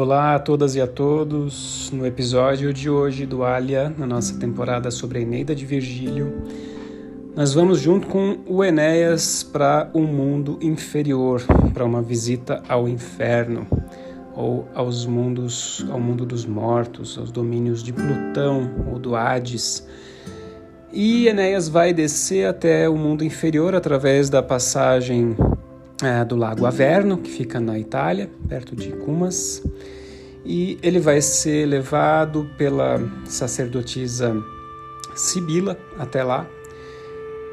Olá a todas e a todos. No episódio de hoje do Alia, na nossa temporada sobre a Eneida de Virgílio, nós vamos junto com o Enéas para um mundo inferior, para uma visita ao inferno ou aos mundos, ao mundo dos mortos, aos domínios de Plutão ou do Hades. E Enéas vai descer até o mundo inferior através da passagem é, do Lago Averno, que fica na Itália, perto de Cumas, e ele vai ser levado pela sacerdotisa Sibila até lá.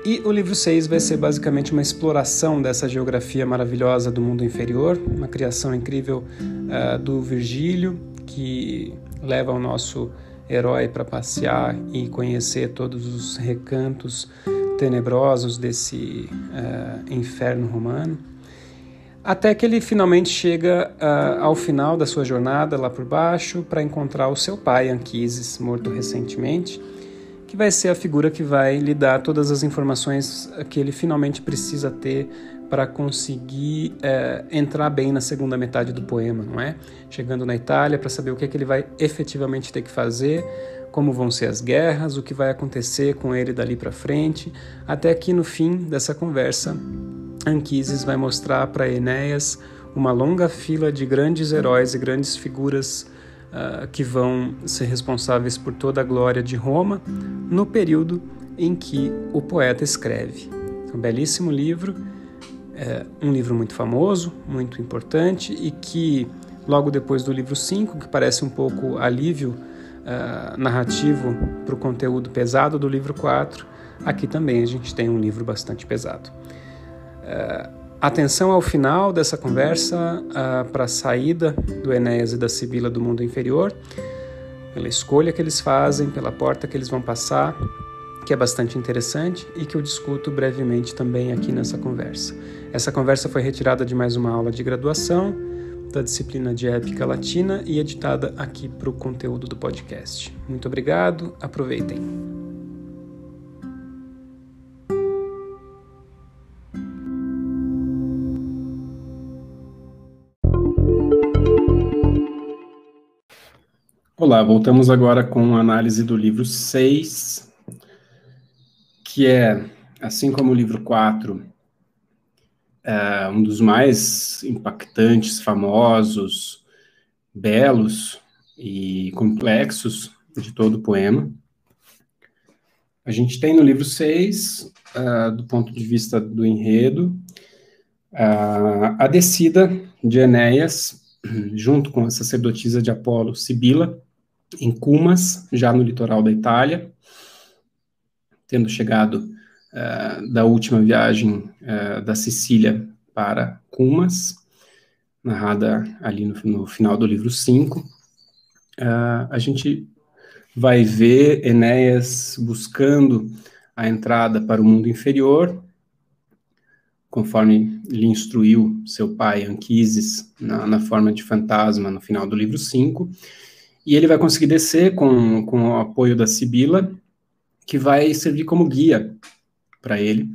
E o livro 6 vai ser basicamente uma exploração dessa geografia maravilhosa do mundo inferior, uma criação incrível uh, do Virgílio, que leva o nosso herói para passear e conhecer todos os recantos tenebrosos desse uh, inferno romano. Até que ele finalmente chega uh, ao final da sua jornada lá por baixo para encontrar o seu pai, Anquises, morto recentemente, que vai ser a figura que vai lhe dar todas as informações que ele finalmente precisa ter para conseguir uh, entrar bem na segunda metade do poema, não é? Chegando na Itália para saber o que, é que ele vai efetivamente ter que fazer, como vão ser as guerras, o que vai acontecer com ele dali para frente, até que no fim dessa conversa Anquises vai mostrar para Enéas uma longa fila de grandes heróis e grandes figuras uh, que vão ser responsáveis por toda a glória de Roma no período em que o poeta escreve. Um belíssimo livro, é um livro muito famoso, muito importante e que, logo depois do livro 5, que parece um pouco alívio uh, narrativo para o conteúdo pesado do livro 4, aqui também a gente tem um livro bastante pesado. Uh, atenção ao final dessa conversa para a saída do Enéas e da Sibila do mundo inferior, pela escolha que eles fazem, pela porta que eles vão passar, que é bastante interessante e que eu discuto brevemente também aqui nessa conversa. Essa conversa foi retirada de mais uma aula de graduação da disciplina de épica latina e editada aqui para o conteúdo do podcast. Muito obrigado, aproveitem. Olá, voltamos agora com a análise do livro 6, que é, assim como o livro 4, é um dos mais impactantes, famosos, belos e complexos de todo o poema. A gente tem no livro 6, uh, é, do ponto de vista do enredo, uh, a descida de Enéas, junto com a sacerdotisa de Apolo, Sibila, em Cumas, já no litoral da Itália, tendo chegado uh, da última viagem uh, da Sicília para Cumas, narrada ali no, no final do livro 5. Uh, eh, a gente vai ver Enéas buscando a entrada para o mundo inferior, conforme lhe instruiu seu pai Anquises na, na forma de fantasma no final do livro 5, e ele vai conseguir descer com, com o apoio da Sibila, que vai servir como guia para ele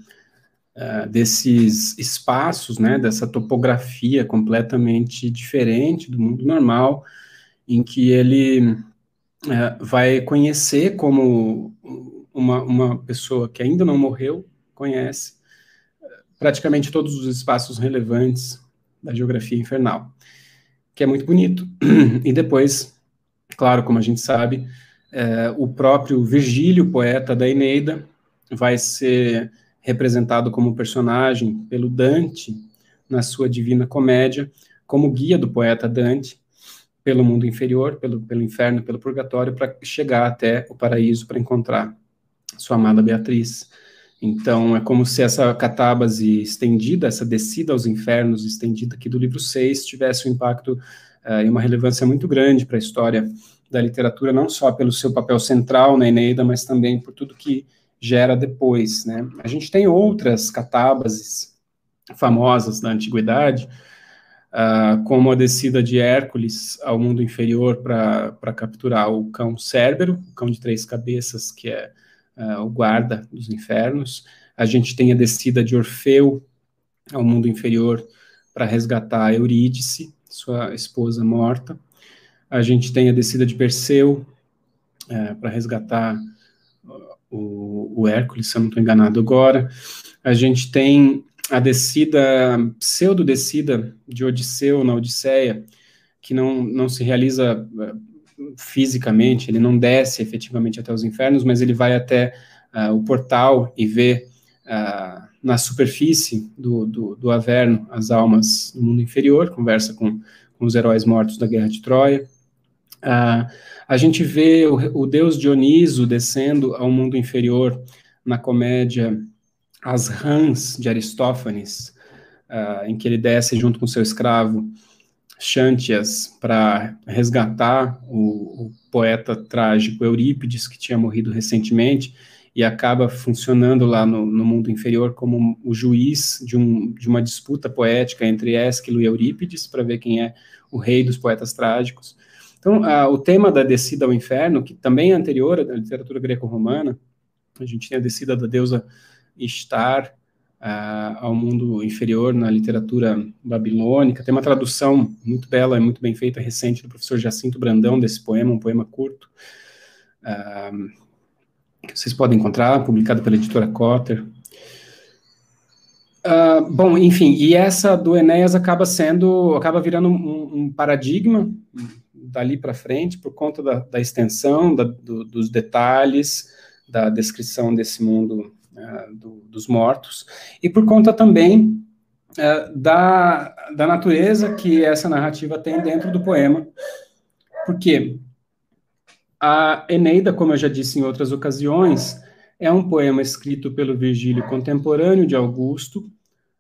uh, desses espaços, né, dessa topografia completamente diferente do mundo normal, em que ele uh, vai conhecer como uma, uma pessoa que ainda não morreu conhece praticamente todos os espaços relevantes da geografia infernal, que é muito bonito. E depois Claro, como a gente sabe, é, o próprio Virgílio, poeta da Eneida, vai ser representado como personagem pelo Dante na sua Divina Comédia, como guia do poeta Dante pelo mundo inferior, pelo, pelo inferno, pelo purgatório, para chegar até o paraíso para encontrar sua amada Beatriz. Então, é como se essa catábase estendida, essa descida aos infernos estendida aqui do livro 6, tivesse um impacto uh, e uma relevância muito grande para a história da literatura, não só pelo seu papel central na Eneida, mas também por tudo que gera depois. Né? A gente tem outras catábases famosas da antiguidade, uh, como a descida de Hércules ao mundo inferior para capturar o cão Cérbero, o cão de três cabeças, que é uh, o guarda dos infernos. A gente tem a descida de Orfeu ao mundo inferior para resgatar Eurídice, sua esposa morta. A gente tem a descida de Perseu é, para resgatar o, o Hércules, se eu não estou enganado agora. A gente tem a descida, pseudo-descida de Odisseu na Odisseia, que não, não se realiza é, fisicamente, ele não desce efetivamente até os infernos, mas ele vai até uh, o portal e vê uh, na superfície do, do, do, Averno as almas do mundo inferior, conversa com, com os heróis mortos da Guerra de Troia. Uh, a gente vê o, o, deus Dioniso descendo ao mundo inferior na comédia As Rãs de Aristófanes, em que ele desce junto com seu escravo Xantias para resgatar o, o, poeta trágico Eurípides, que tinha morrido recentemente, e acaba funcionando lá no, no mundo inferior como o juiz de, um, de uma disputa poética entre Ésquilo e Eurípides, para ver quem é o rei dos poetas trágicos. Então, o tema da descida ao inferno, que também é anterior à literatura greco-romana, a gente tem a descida da deusa Ishtar, uh, ao mundo inferior na literatura babilônica. Tem uma tradução muito bela e muito bem feita, recente, do professor Jacinto Brandão, desse poema, um poema curto, uh, que vocês podem encontrar, publicado pela editora Cotter. Uh, bom, enfim, e essa do Enéas acaba sendo, acaba virando um, um paradigma dali para frente, por conta da, da extensão, da, do, dos detalhes, da descrição desse mundo uh, do, dos mortos, e por conta também uh, da, da natureza que essa narrativa tem dentro do poema. Porque a Eneida, como eu já disse em outras ocasiões, é um poema escrito pelo Virgílio contemporâneo de Augusto,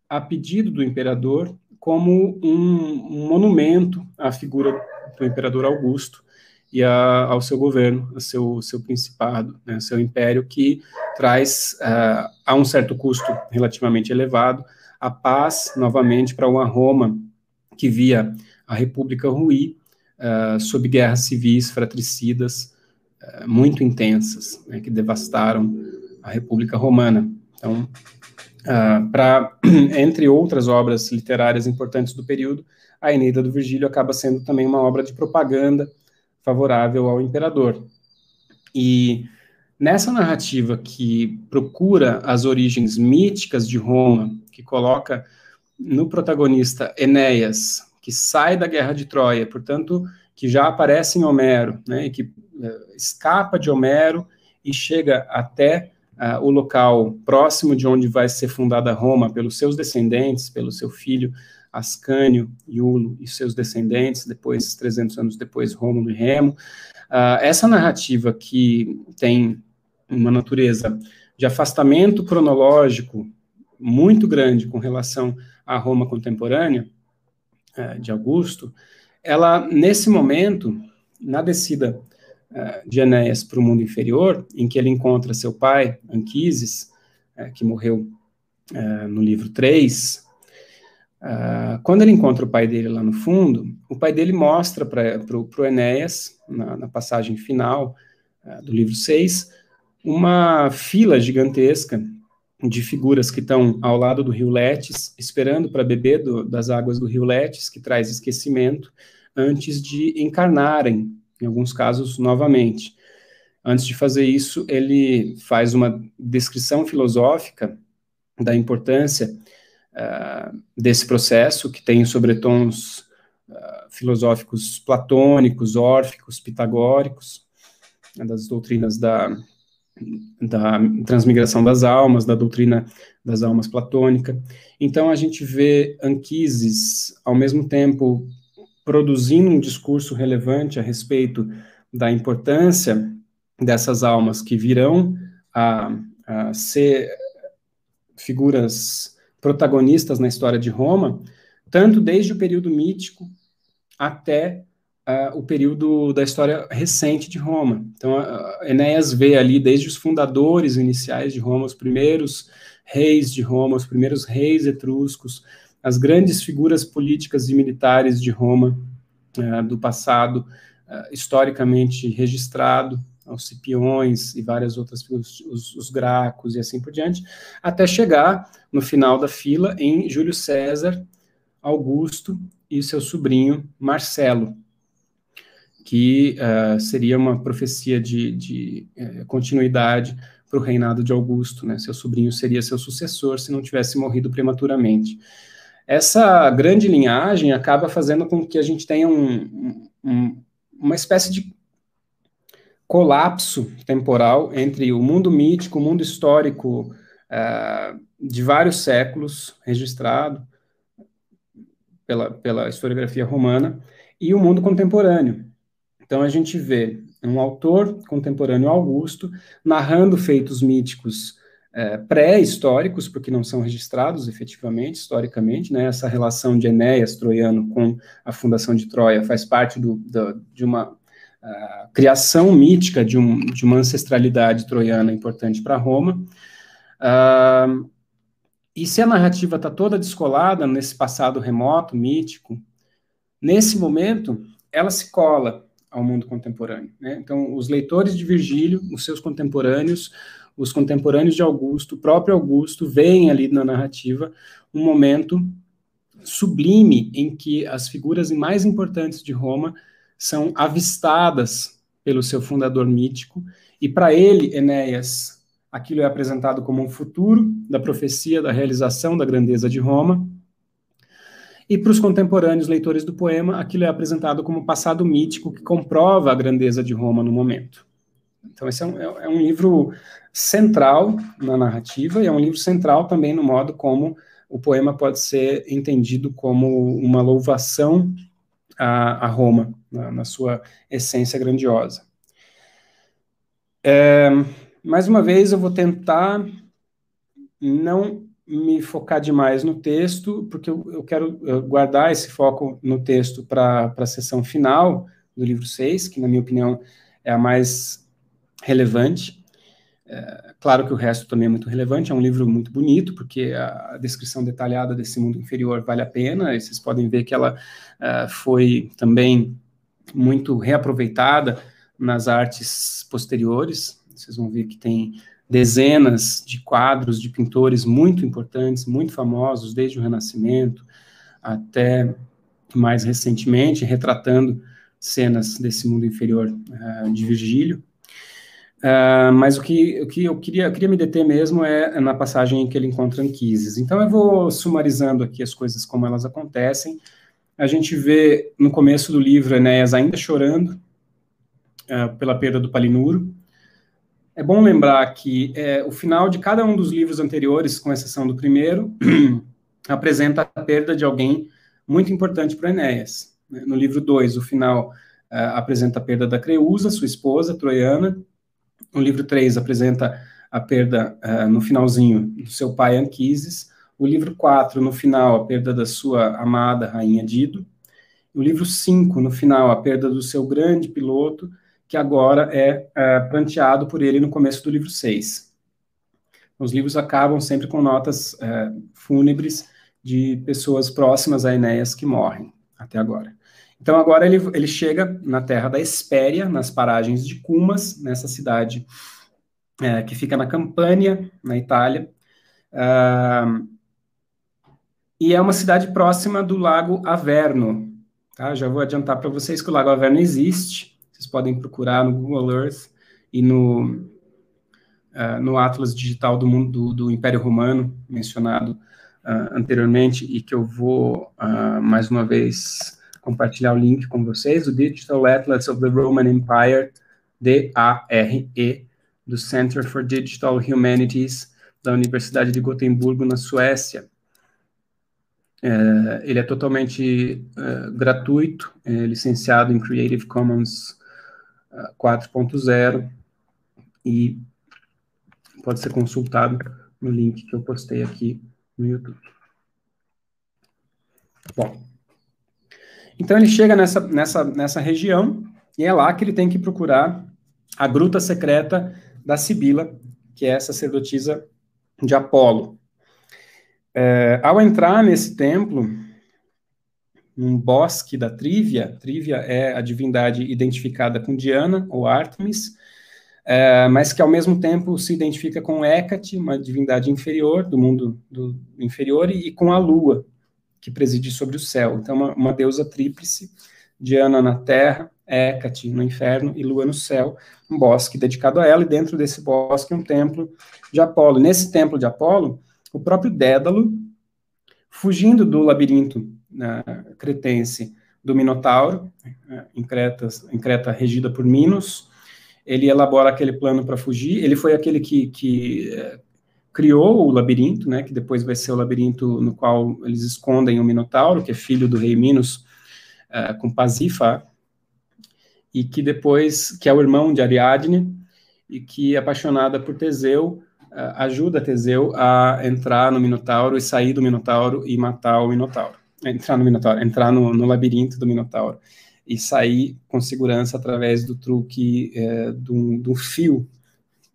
a pedido do imperador, como um, um monumento à figura do imperador Augusto, e a, ao seu governo, ao seu, seu principado, né, seu império, que traz uh, a um certo custo relativamente elevado a paz novamente para uma Roma que via a República ruir uh, sob guerras civis fratricidas uh, muito intensas, né, que devastaram a República Romana. Então, uh, para entre outras obras literárias importantes do período, a Eneida do Virgílio acaba sendo também uma obra de propaganda favorável ao imperador. E nessa narrativa que procura as origens míticas de Roma, que coloca no protagonista Enéas, que sai da guerra de Troia, portanto, que já aparece em Homero, né, e que uh, escapa de Homero e chega até uh, o local próximo de onde vai ser fundada Roma pelos seus descendentes, pelo seu filho Ascânio, Iulo e seus descendentes, depois, 300 anos depois, Rômulo e Remo. Uh, essa narrativa que tem uma natureza de afastamento cronológico muito grande com relação à Roma contemporânea, uh, de Augusto, ela, nesse momento, na descida uh, de Enéas para o mundo inferior, em que ele encontra seu pai, Anquises, que morreu no livro 3, Uh, quando ele encontra o pai dele lá no fundo, o pai dele mostra para o Enéas, na, na, passagem final uh, do livro 6, uma fila gigantesca de figuras que estão ao lado do rio Letes, esperando para beber do, das águas do rio Letes, que traz esquecimento, antes de encarnarem, em alguns casos, novamente. Antes de fazer isso, ele faz uma descrição filosófica da importância uh, desse processo, que tem sobretons uh, filosóficos platônicos, órficos, pitagóricos, né, das doutrinas da, da transmigração das almas, da doutrina das almas platônica. Então, a gente vê Anquises, ao mesmo tempo, produzindo um discurso relevante a respeito da importância dessas almas que virão a, a ser figuras protagonistas na história de Roma, tanto desde o período mítico até uh, o período da história recente de Roma. Então, uh, Enéas vê ali desde os fundadores iniciais de Roma, os primeiros reis de Roma, os primeiros reis etruscos, as grandes figuras políticas e militares de Roma uh, do passado, historicamente registrado, aos Cipiões e várias outras figuras, os, os Gracos e assim por diante, até chegar no final da fila em Júlio César, Augusto e seu sobrinho Marcelo. que uh, seria uma profecia de, de uh, continuidade para o reinado de Augusto, né? Seu sobrinho seria seu sucessor se não tivesse morrido prematuramente. Essa grande linhagem acaba fazendo com que a gente tenha um, um, uma espécie de colapso temporal entre o mundo mítico, o mundo histórico uh, de vários séculos registrado pela, pela historiografia romana e o mundo contemporâneo. Então a gente vê um autor contemporâneo Augusto narrando feitos míticos é, pré-históricos, porque não são registrados efetivamente, historicamente, né? Essa relação de Enéas troiano com a fundação de Troia faz parte do, do, de uma uh, criação mítica de, um, de, uma ancestralidade troiana importante para Roma. Uh, e se a narrativa está toda descolada nesse passado remoto, mítico, nesse momento, ela se cola ao mundo contemporâneo. Né? Então, os leitores de Virgílio, os seus contemporâneos, os contemporâneos de Augusto, o próprio Augusto, veem ali na narrativa um momento sublime em que as figuras mais importantes de Roma são avistadas pelo seu fundador mítico, e para ele, Enéas, aquilo é apresentado como um futuro da profecia da realização da grandeza de Roma, e para os contemporâneos leitores do poema, aquilo é apresentado como passado mítico que comprova a grandeza de Roma no momento. Então, esse é um, é um livro central na narrativa e é um livro central também no modo como o poema pode ser entendido como uma louvação a, a Roma, na, na, sua essência grandiosa. É, mais uma vez, eu vou tentar não me focar demais no texto, porque eu, eu quero guardar esse foco no texto para a sessão final do livro 6, que, na minha opinião, é a mais relevante. É, claro que o resto também é muito relevante, é um livro muito bonito, porque a, descrição detalhada desse mundo inferior vale a pena, e vocês podem ver que ela uh, foi também muito reaproveitada nas artes posteriores, vocês vão ver que tem dezenas de quadros de pintores muito importantes, muito famosos, desde o Renascimento até mais recentemente, retratando cenas desse mundo inferior uh, de Virgílio. Uh, mas o que, o que eu, queria, eu queria me deter mesmo é, na passagem em que ele encontra Anquises. Então eu vou sumarizando aqui as coisas como elas acontecem. A gente vê no começo do livro Enéas ainda chorando uh, pela perda do Palinuro, é bom lembrar que é, o final de cada um dos livros anteriores, com exceção do primeiro, apresenta a perda de alguém muito importante para Enéas. Né? No livro 2, o final uh, apresenta a perda da Creusa, sua esposa, troiana. No livro 3, apresenta a perda, uh, no finalzinho, do seu pai Anquises. O livro 4, no final, a perda da sua amada rainha Dido. O livro 5, no final, a perda do seu grande piloto que agora é, é pranteado por ele no começo do livro 6. Os livros acabam sempre com notas é, fúnebres de pessoas próximas a Enéas que morrem, até agora. Então, agora ele, ele chega na terra da Espéria, nas paragens de Cumas, nessa cidade é, que fica na Campânia, na Itália. Uh, e é uma cidade próxima do Lago Averno. Tá? Já vou adiantar para vocês que o Lago Averno existe. Vocês podem procurar no Google Earth e no, uh, no Atlas Digital do Mundo do, do Império Romano, mencionado uh, anteriormente, e que eu vou, mais uma vez, compartilhar o link com vocês, o Digital Atlas of the Roman Empire, D-A-R-E, do Center for Digital Humanities, da Universidade de Gotemburgo, na Suécia. É, ele é totalmente é, gratuito, é licenciado em Creative Commons 4.0 e pode ser consultado no link que eu postei aqui no YouTube. Bom, então ele chega nessa, nessa, nessa região e é lá que ele tem que procurar a gruta secreta da Sibila, que é a sacerdotisa de Apolo. É, ao entrar nesse templo, num bosque da Trívia. Trívia é a divindade identificada com Diana ou Artemis, é, mas que ao mesmo tempo se identifica com Hecate, uma divindade inferior, do mundo do inferior, e, e com a Lua, que preside sobre o céu. Então, uma, uma deusa tríplice, Diana na terra, Hecate no inferno e Lua no céu, um bosque dedicado a ela, e dentro desse bosque um templo de Apolo. Nesse templo de Apolo, o próprio Dédalo, fugindo do labirinto né, cretense do Minotauro, né, em Creta, em Creta regida por Minos, ele elabora aquele plano para fugir. Ele foi aquele que, que é, criou o labirinto, né, que depois vai ser o labirinto no qual eles escondem o Minotauro, que é filho do rei Minos, é, com Pasifa, e que depois, que é o irmão de Ariadne, e que, apaixonada por Teseu, é, ajuda Teseu a entrar no Minotauro e sair do Minotauro e matar o Minotauro. Entrar no Minotauro, entrar no, no labirinto do Minotauro e sair com segurança através do truque é, de, um, de um fio,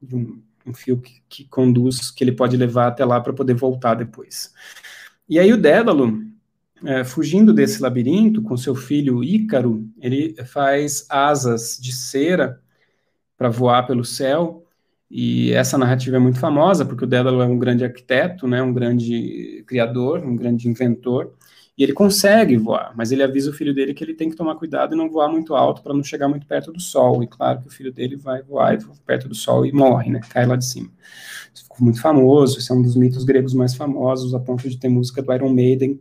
de um, um fio que, que, conduz, que ele pode levar até lá para poder voltar depois. E aí o Dédalo, é, fugindo desse labirinto com seu filho Ícaro, ele faz asas de cera para voar pelo céu, e essa narrativa é muito famosa, porque o Dédalo é um grande arquiteto, né, um grande criador, um grande inventor, e ele consegue voar, mas ele avisa o filho dele que ele tem que tomar cuidado e não voar muito alto para não chegar muito perto do sol. E claro que o filho dele vai voar perto do sol e morre, né? Cai lá de cima. Isso ficou muito famoso, esse é um dos mitos gregos mais famosos, a ponto de ter música do Iron Maiden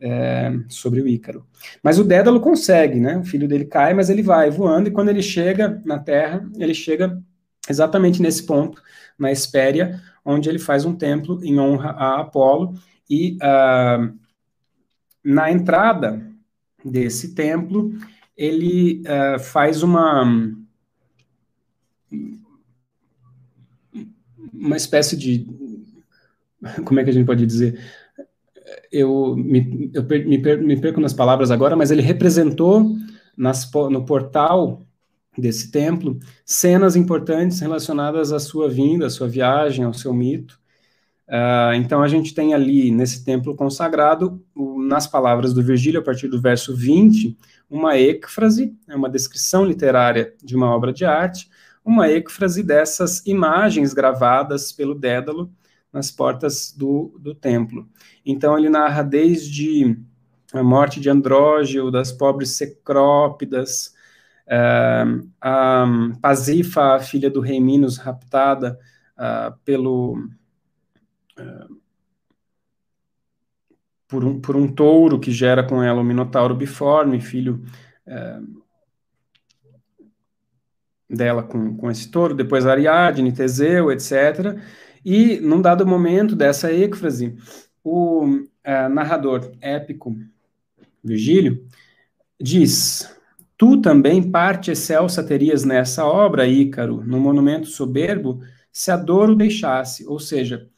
é, sobre o Ícaro. Mas o Dédalo consegue, né? O filho dele cai, mas ele vai voando, e quando ele chega na Terra, ele chega exatamente nesse ponto, na Espéria, onde ele faz um templo em honra a Apolo, e uh, na entrada desse templo, ele uh, faz uma uma espécie de como é que a gente pode dizer eu me, eu per, me, per, me perco nas palavras agora, mas ele representou nas, no portal desse templo cenas importantes relacionadas à sua vinda, à sua viagem, ao seu mito. Uh, então a gente tem ali nesse templo consagrado, nas palavras do Virgílio, a partir do verso 20, uma êcfrase, é uma descrição literária de uma obra de arte, uma êcfrase dessas imagens gravadas pelo Dédalo nas portas do, do templo. Então ele narra desde a morte de Andrógeo, das pobres Secrópidas, uh, a Pasifa, a filha do rei Minos, raptada uh, pelo por um, por um touro que gera com ela o Minotauro biforme, filho é, dela com, com esse touro, depois Ariadne, Teseu, etc. E, num dado momento dessa êxfrase, o é, narrador épico, Virgílio, diz: Tu também parte excelsa terias nessa obra, Ícaro, no monumento soberbo, se a dor o deixasse, ou seja,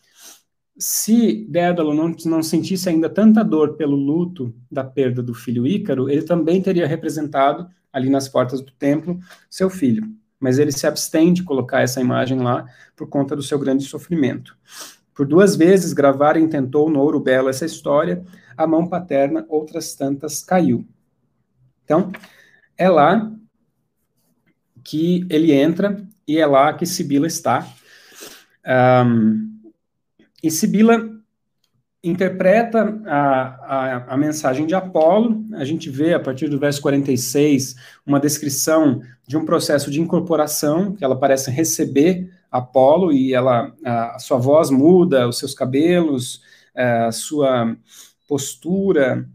se Dédalo não, não sentisse ainda tanta dor pelo luto da perda do filho Ícaro, ele também teria representado ali nas portas do templo seu filho. Mas ele se abstém de colocar essa imagem lá por conta do seu grande sofrimento. Por duas vezes gravar intentou no ouro belo essa história, a mão paterna outras tantas caiu. Então, é lá que ele entra e é lá que Sibila está. Um, e Sibila interpreta a, a, a, mensagem de Apolo, a gente vê a partir do verso 46 uma descrição de um processo de incorporação, que ela parece receber Apolo e ela, a, a sua voz muda, os seus cabelos, é, a sua postura,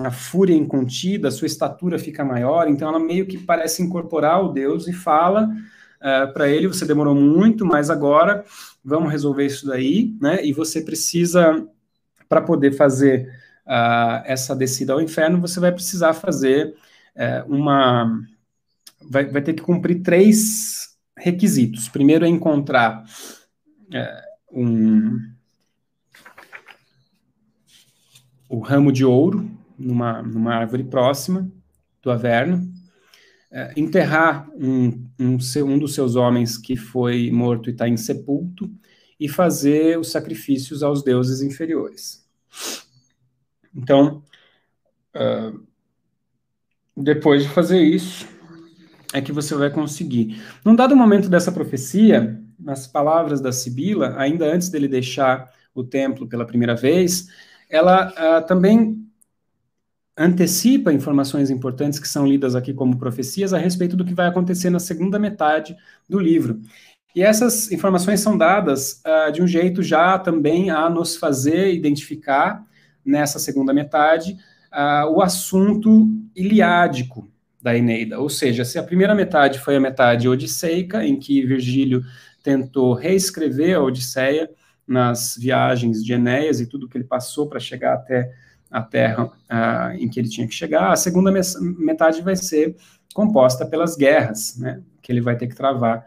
a fúria incontida, a sua estatura fica maior, então ela meio que parece incorporar o Deus e fala uh, para ele, você demorou muito, mas agora vamos resolver isso daí, né? E você precisa, para poder fazer uh, essa descida ao inferno, você vai precisar fazer uh, uma. Vai, vai, ter que cumprir três requisitos. Primeiro é encontrar um. O ramo de ouro numa, numa árvore próxima do Averno é, enterrar um, um, um, dos seus homens que foi morto e está insepulto e fazer os sacrifícios aos deuses inferiores. Então, uh, depois de fazer isso, é que você vai conseguir. Num dado momento dessa profecia, nas palavras da Sibila, ainda antes dele deixar o templo pela primeira vez, ela uh, também antecipa informações importantes que são lidas aqui como profecias a respeito do que vai acontecer na segunda metade do livro. E essas informações são dadas uh, de um jeito já também a nos fazer identificar, nessa segunda metade, uh, o assunto iliádico da Eneida. Ou seja, se a primeira metade foi a metade odisseica, em que Virgílio tentou reescrever a Odisseia nas viagens de Enéas e tudo que ele passou para chegar até a terra uh, em que ele tinha que chegar, a segunda metade vai ser composta pelas guerras, né, que ele vai ter que travar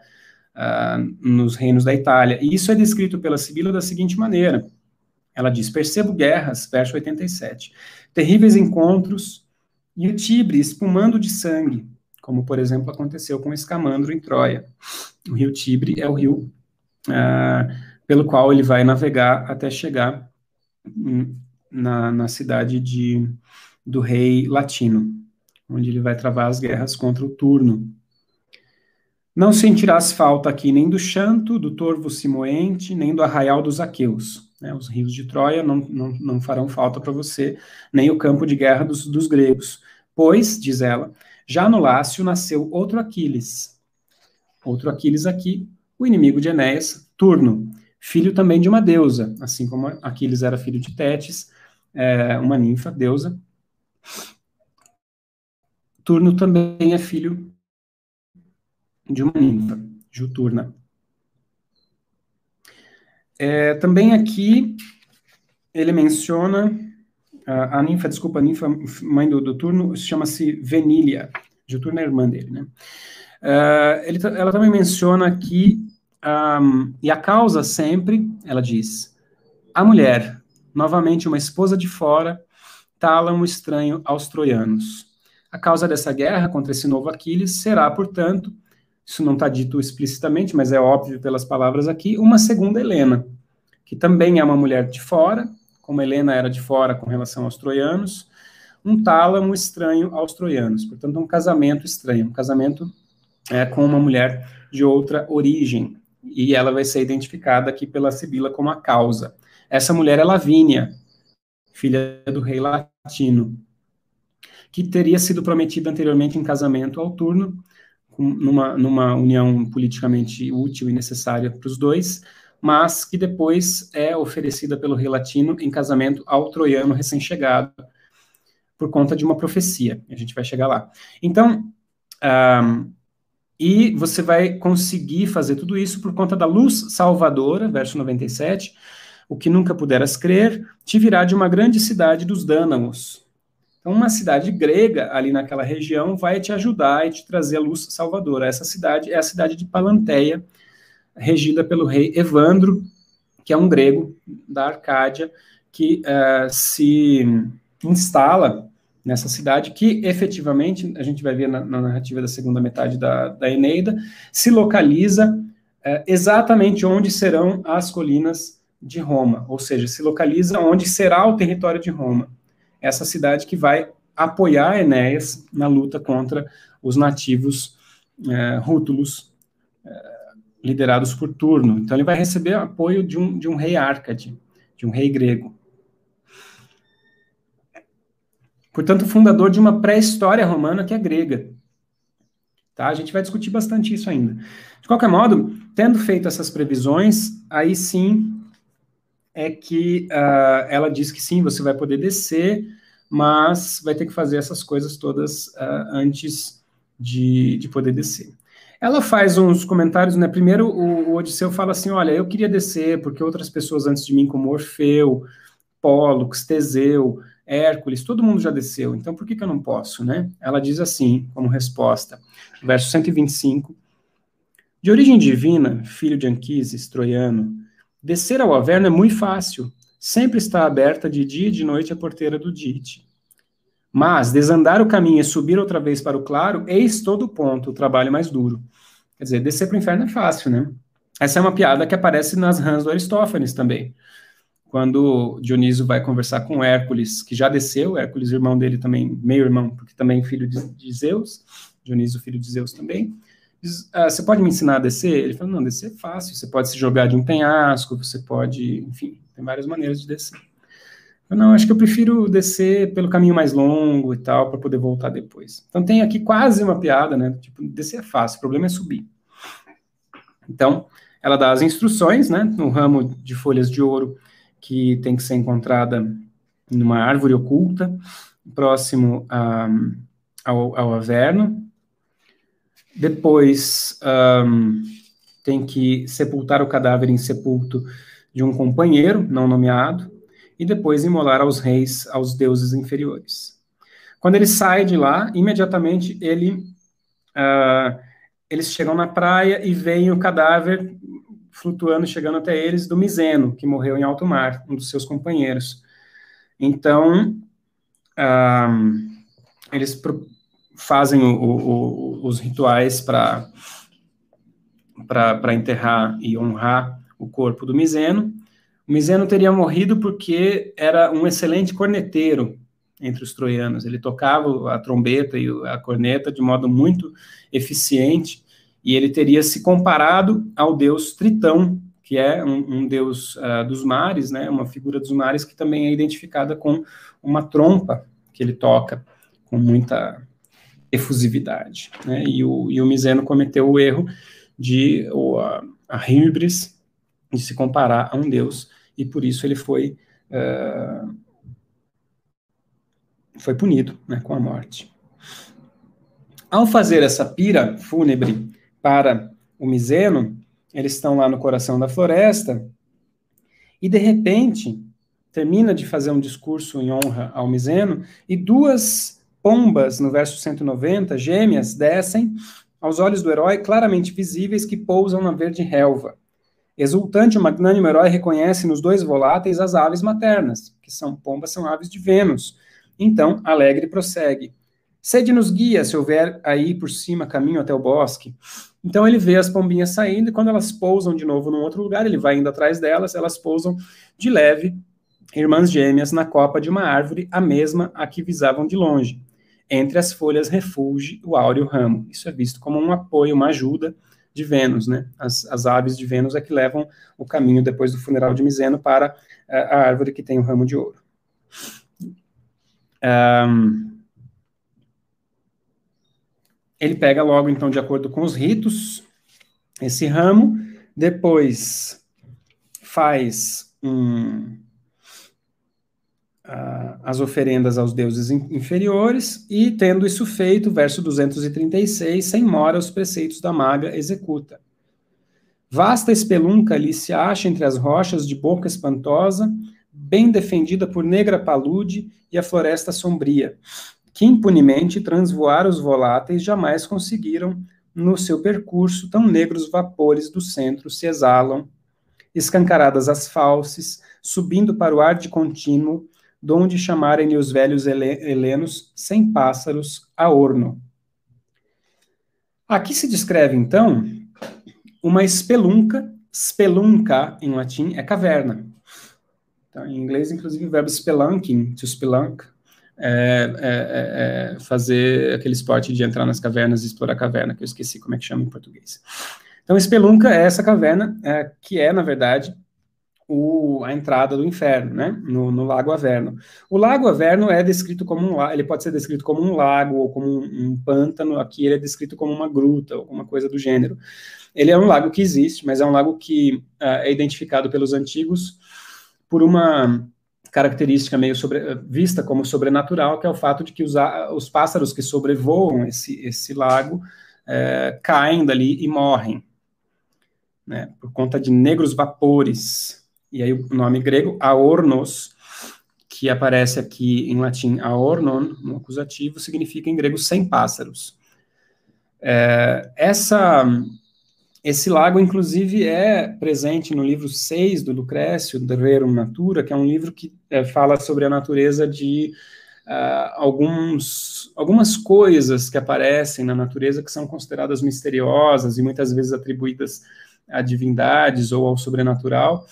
uh, nos reinos da Itália. E isso é descrito pela Sibila da seguinte maneira. Ela diz: Percebo guerras, verso 87, terríveis encontros e o Tibre espumando de sangue, como por exemplo aconteceu com Escamandro em Troia. O rio Tibre é o rio uh, pelo qual ele vai navegar até chegar na, na cidade de, do rei latino, onde ele vai travar as guerras contra o turno. Não sentirás falta aqui nem do chanto, do torvo simoente, nem do arraial dos aqueus. Né? Os rios de Troia não, não, não farão falta para você, nem o campo de guerra dos, dos gregos. Pois, diz ela, já no Lácio nasceu outro Aquiles. Outro Aquiles aqui, o inimigo de Enéas, Turno, filho também de uma deusa, assim como Aquiles era filho de Tétis, é, uma ninfa, deusa. Turno também é filho de uma ninfa, Juturna. É, também aqui ele menciona a, a, ninfa, desculpa, a ninfa mãe do, do turno chama-se Venília. Juturna é irmã dele, né? Uh, ele, ela também menciona aqui, um, e a causa sempre, ela diz, a mulher, novamente uma esposa de fora, tala um estranho aos troianos. A causa dessa guerra contra esse novo Aquiles será, portanto, isso não está dito explicitamente, mas é óbvio pelas palavras aqui, uma segunda Helena, que também é uma mulher de fora, como Helena era de fora com relação aos troianos, um tálamo estranho aos troianos, portanto, um casamento estranho, um casamento é, com uma mulher de outra origem, e ela vai ser identificada aqui pela Sibila como a causa. Essa mulher é Lavínia, filha do rei latino, que teria sido prometida anteriormente em casamento ao turno, numa, numa união politicamente útil e necessária para os dois, mas que depois é oferecida pelo rei latino em casamento ao troiano recém-chegado, por conta de uma profecia. A gente vai chegar lá. Então, um, e você vai conseguir fazer tudo isso por conta da luz salvadora, verso 97, o que nunca puderas crer, te virá de uma grande cidade dos Dânamos, então, uma cidade grega ali naquela região vai te ajudar e te trazer a luz salvadora. Essa cidade é a cidade de Palanteia, regida pelo rei Evandro, que é um grego da Arcádia, que uh, se instala nessa cidade, que efetivamente, a gente vai ver na, na narrativa da segunda metade da, da Eneida, se localiza uh, exatamente onde serão as colinas de Roma, ou seja, se localiza onde será o território de Roma essa cidade que vai apoiar Enéas na luta contra os nativos é, rútulos é, liderados por Turno. Então ele vai receber apoio de um, de um rei Árcade, de um rei grego. Portanto, fundador de uma pré-história romana que é grega. Tá? A gente vai discutir bastante isso ainda. De qualquer modo, tendo feito essas previsões, aí sim é que uh, ela diz que sim, você vai poder descer, mas vai ter que fazer essas coisas todas uh, antes de, de poder descer. Ela faz uns comentários, né? Primeiro, o, o Odisseu fala assim: olha, eu queria descer porque outras pessoas antes de mim, como Orfeu, Pólux, Teseu, Hércules, todo mundo já desceu, então por que, que eu não posso, né? Ela diz assim, como resposta, verso 125: De origem divina, filho de Anquises, troiano, Descer ao Averno é muito fácil. Sempre está aberta de dia e de noite a porteira do Dite. Mas desandar o caminho e subir outra vez para o claro, eis todo o ponto, o trabalho mais duro. Quer dizer, descer para o inferno é fácil, né? Essa é uma piada que aparece nas rãs do Aristófanes também. Quando Dionísio vai conversar com Hércules, que já desceu, Hércules, irmão dele também, meio irmão, porque também filho de, de Zeus, Dionísio, filho de Zeus também ah, você pode me ensinar a descer? Ele falou, não, descer é fácil, você pode se jogar de um penhasco, você pode, enfim, tem várias maneiras de descer. não, acho que eu prefiro descer pelo caminho mais longo e tal, para poder voltar depois. Então tem aqui quase uma piada, né? Tipo, descer é fácil, o problema é subir. Então, ela dá as instruções, né? No ramo de folhas de ouro que tem que ser encontrada numa árvore oculta, próximo a, ao, ao Averno. Depois um, tem que sepultar o cadáver em sepulto de um companheiro não nomeado e depois imolar aos reis, aos deuses inferiores. Quando ele sai de lá, imediatamente ele uh, eles chegam na praia e veem o cadáver flutuando, chegando até eles, do Miseno, que morreu em alto mar, um dos seus companheiros. Então, eles fazem o, o, os rituais para enterrar e honrar o corpo do Miseno, o Miseno teria morrido porque era um excelente corneteiro entre os troianos. Ele tocava a trombeta e a corneta de modo muito eficiente e ele teria se comparado ao deus Tritão, que é um, um deus uh, dos mares, né, uma figura dos mares que também é identificada com uma trompa que ele toca com muita efusividade. Né, e, o, e o Miseno cometeu o erro de, ou a, a híbris, de se comparar a um Deus, e por isso ele foi, uh, foi punido né, com a morte. Ao fazer essa pira fúnebre para o Miseno, eles estão lá no coração da floresta, e de repente termina de fazer um discurso em honra ao Miseno, e duas pombas, no verso 190, gêmeas, descem aos olhos do herói claramente visíveis que pousam na verde relva. Exultante, o magnânimo herói reconhece nos dois voláteis as aves maternas, que são pombas, são aves de Vênus. Então, alegre prossegue. Sede nos guia, se houver aí por cima caminho até o bosque. Então ele vê as pombinhas saindo e quando elas pousam de novo num outro lugar, ele vai indo atrás delas, elas pousam de leve, irmãs gêmeas, na copa de uma árvore, a mesma a que visavam de longe. Entre as folhas refulge o áureo ramo. Isso é visto como um apoio, uma ajuda de Vênus, né? As, as aves de Vênus é que levam o caminho depois do funeral de Miseno para a, a árvore que tem o ramo de ouro. Um, ele pega logo, então, de acordo com os ritos, esse ramo, depois faz um, as oferendas aos deuses inferiores, e tendo isso feito, verso 236, sem mora os preceitos da maga executa. Vasta espelunca ali se acha entre as rochas de boca espantosa, bem defendida por negra palude e a floresta sombria, que impunemente transvoar os voláteis jamais conseguiram no seu percurso, tão negros vapores do centro se exalam, escancaradas as falses, subindo para o ar de contínuo, donde chamarem os velhos helenos sem pássaros a orno. Aqui se descreve, então, uma espelunca, spelunca em latim é caverna. Então, em inglês, inclusive, o verbo spelunking, to spelunk, é, é, é, fazer aquele esporte de entrar nas cavernas e explorar a caverna, que eu esqueci como é que chama em português. Então, espelunca é essa caverna, é, que é, na verdade, o, a entrada do inferno, né, no, no, Lago Averno. O Lago Averno é descrito como um ele pode ser descrito como um lago ou como um, um pântano, aqui ele é descrito como uma gruta, alguma coisa do gênero. Ele é um lago que existe, mas é um lago que uh, é identificado pelos antigos por uma característica meio sobre, vista como sobrenatural, que é o fato de que os, os pássaros que sobrevoam esse, esse lago é, caem dali e morrem, né, por conta de negros vapores e aí o nome grego, aornos, que aparece aqui em latim aornon, no acusativo, significa em grego sem pássaros. É, essa, esse lago, inclusive, é presente no livro 6 do Lucrécio, De Rerum Natura, que é um livro que é, fala sobre a natureza de uh, alguns, algumas coisas que aparecem na natureza que são consideradas misteriosas e muitas vezes atribuídas a divindades ou ao sobrenatural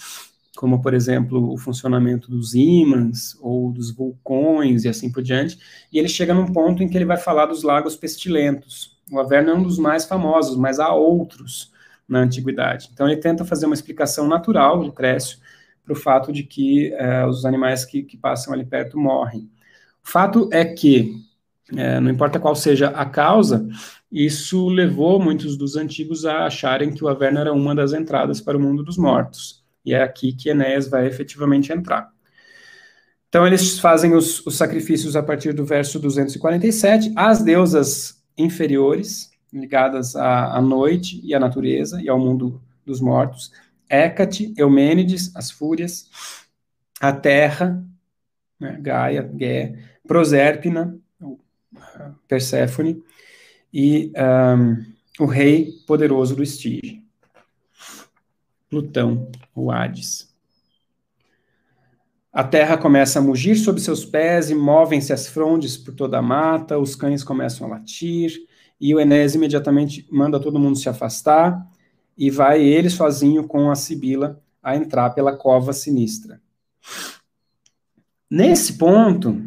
como, por exemplo, o funcionamento dos ímãs ou dos vulcões e assim por diante, e ele chega num ponto em que ele vai falar dos lagos pestilentos. O Averno é um dos mais famosos, mas há outros na antiguidade. Então ele tenta fazer uma explicação natural, Lucrécio, para o fato de que é, os animais que, que, passam ali perto morrem. O fato é que, é, não importa qual seja a causa, isso levou muitos dos antigos a acharem que o Averno era uma das entradas para o mundo dos mortos. E é aqui que Enéas vai efetivamente entrar. Então, eles fazem os, os sacrifícios a partir do verso 247. As deusas inferiores, ligadas à, à noite e à natureza e ao mundo dos mortos, Hécate, Eumênides, as fúrias, a terra, né, Gaia, Gé, Prosérpina, Perséfone, e um, o rei poderoso do Estige, Plutão, o Hades. A terra começa a mugir sob seus pés e movem-se as frondes por toda a mata, os cães começam a latir, e o Enéas imediatamente manda todo mundo se afastar, e vai ele sozinho com a Sibila a entrar pela cova sinistra. Nesse ponto,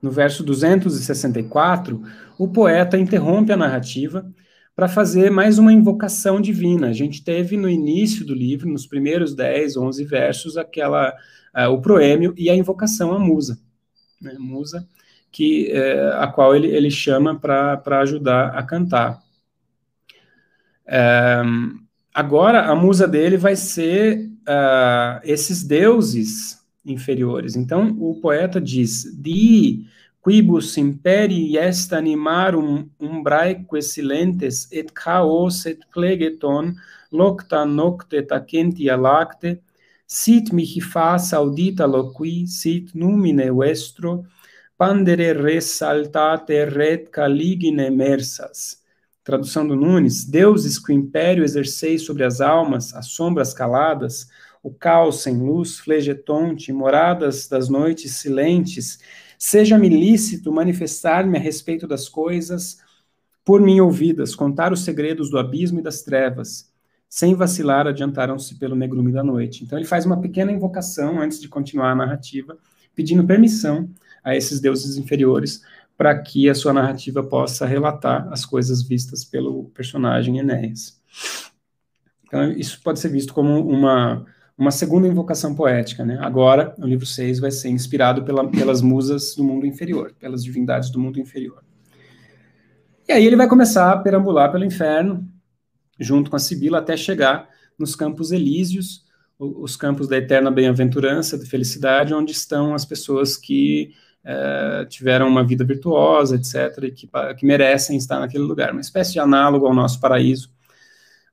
no verso 264, o poeta interrompe a narrativa para fazer mais uma invocação divina. A gente teve no início do livro, nos primeiros 10, 11 versos, aquela uh, o proêmio e a invocação à musa. Né? Musa, que, uh, a qual ele, ele chama para ajudar a cantar. Uh, agora, a musa dele vai ser esses deuses inferiores. Então, o poeta diz: Di quibus imperi est animarum umbraeque silentes et chaos et plegeton locta nocte tacentia lacte sit mihi fas audita loqui sit numine vestro pandere res saltate ret caligine mersas. Tradução do Nunes, deuses que o império exerceis sobre as almas, as sombras caladas, o caos sem luz, flegetonte, moradas das noites silentes, seja-me lícito manifestar-me a respeito das coisas por mim ouvidas, contar os segredos do abismo e das trevas. Sem vacilar, adiantaram-se pelo negrume da noite. Então ele faz uma pequena invocação antes de continuar a narrativa, pedindo permissão a esses deuses inferiores para que a sua narrativa possa relatar as coisas vistas pelo personagem Enéas. Então, isso pode ser visto como uma uma segunda invocação poética. Né? Agora, o livro 6 vai ser inspirado pela, pelas musas do mundo inferior, pelas divindades do mundo inferior. E aí ele vai começar a perambular pelo inferno, junto com a Sibila, até chegar nos campos elíseos, os campos da eterna bem-aventurança, de felicidade, onde estão as pessoas que é, tiveram uma vida virtuosa, etc., e que, que merecem estar naquele lugar. Uma espécie de análogo ao nosso paraíso,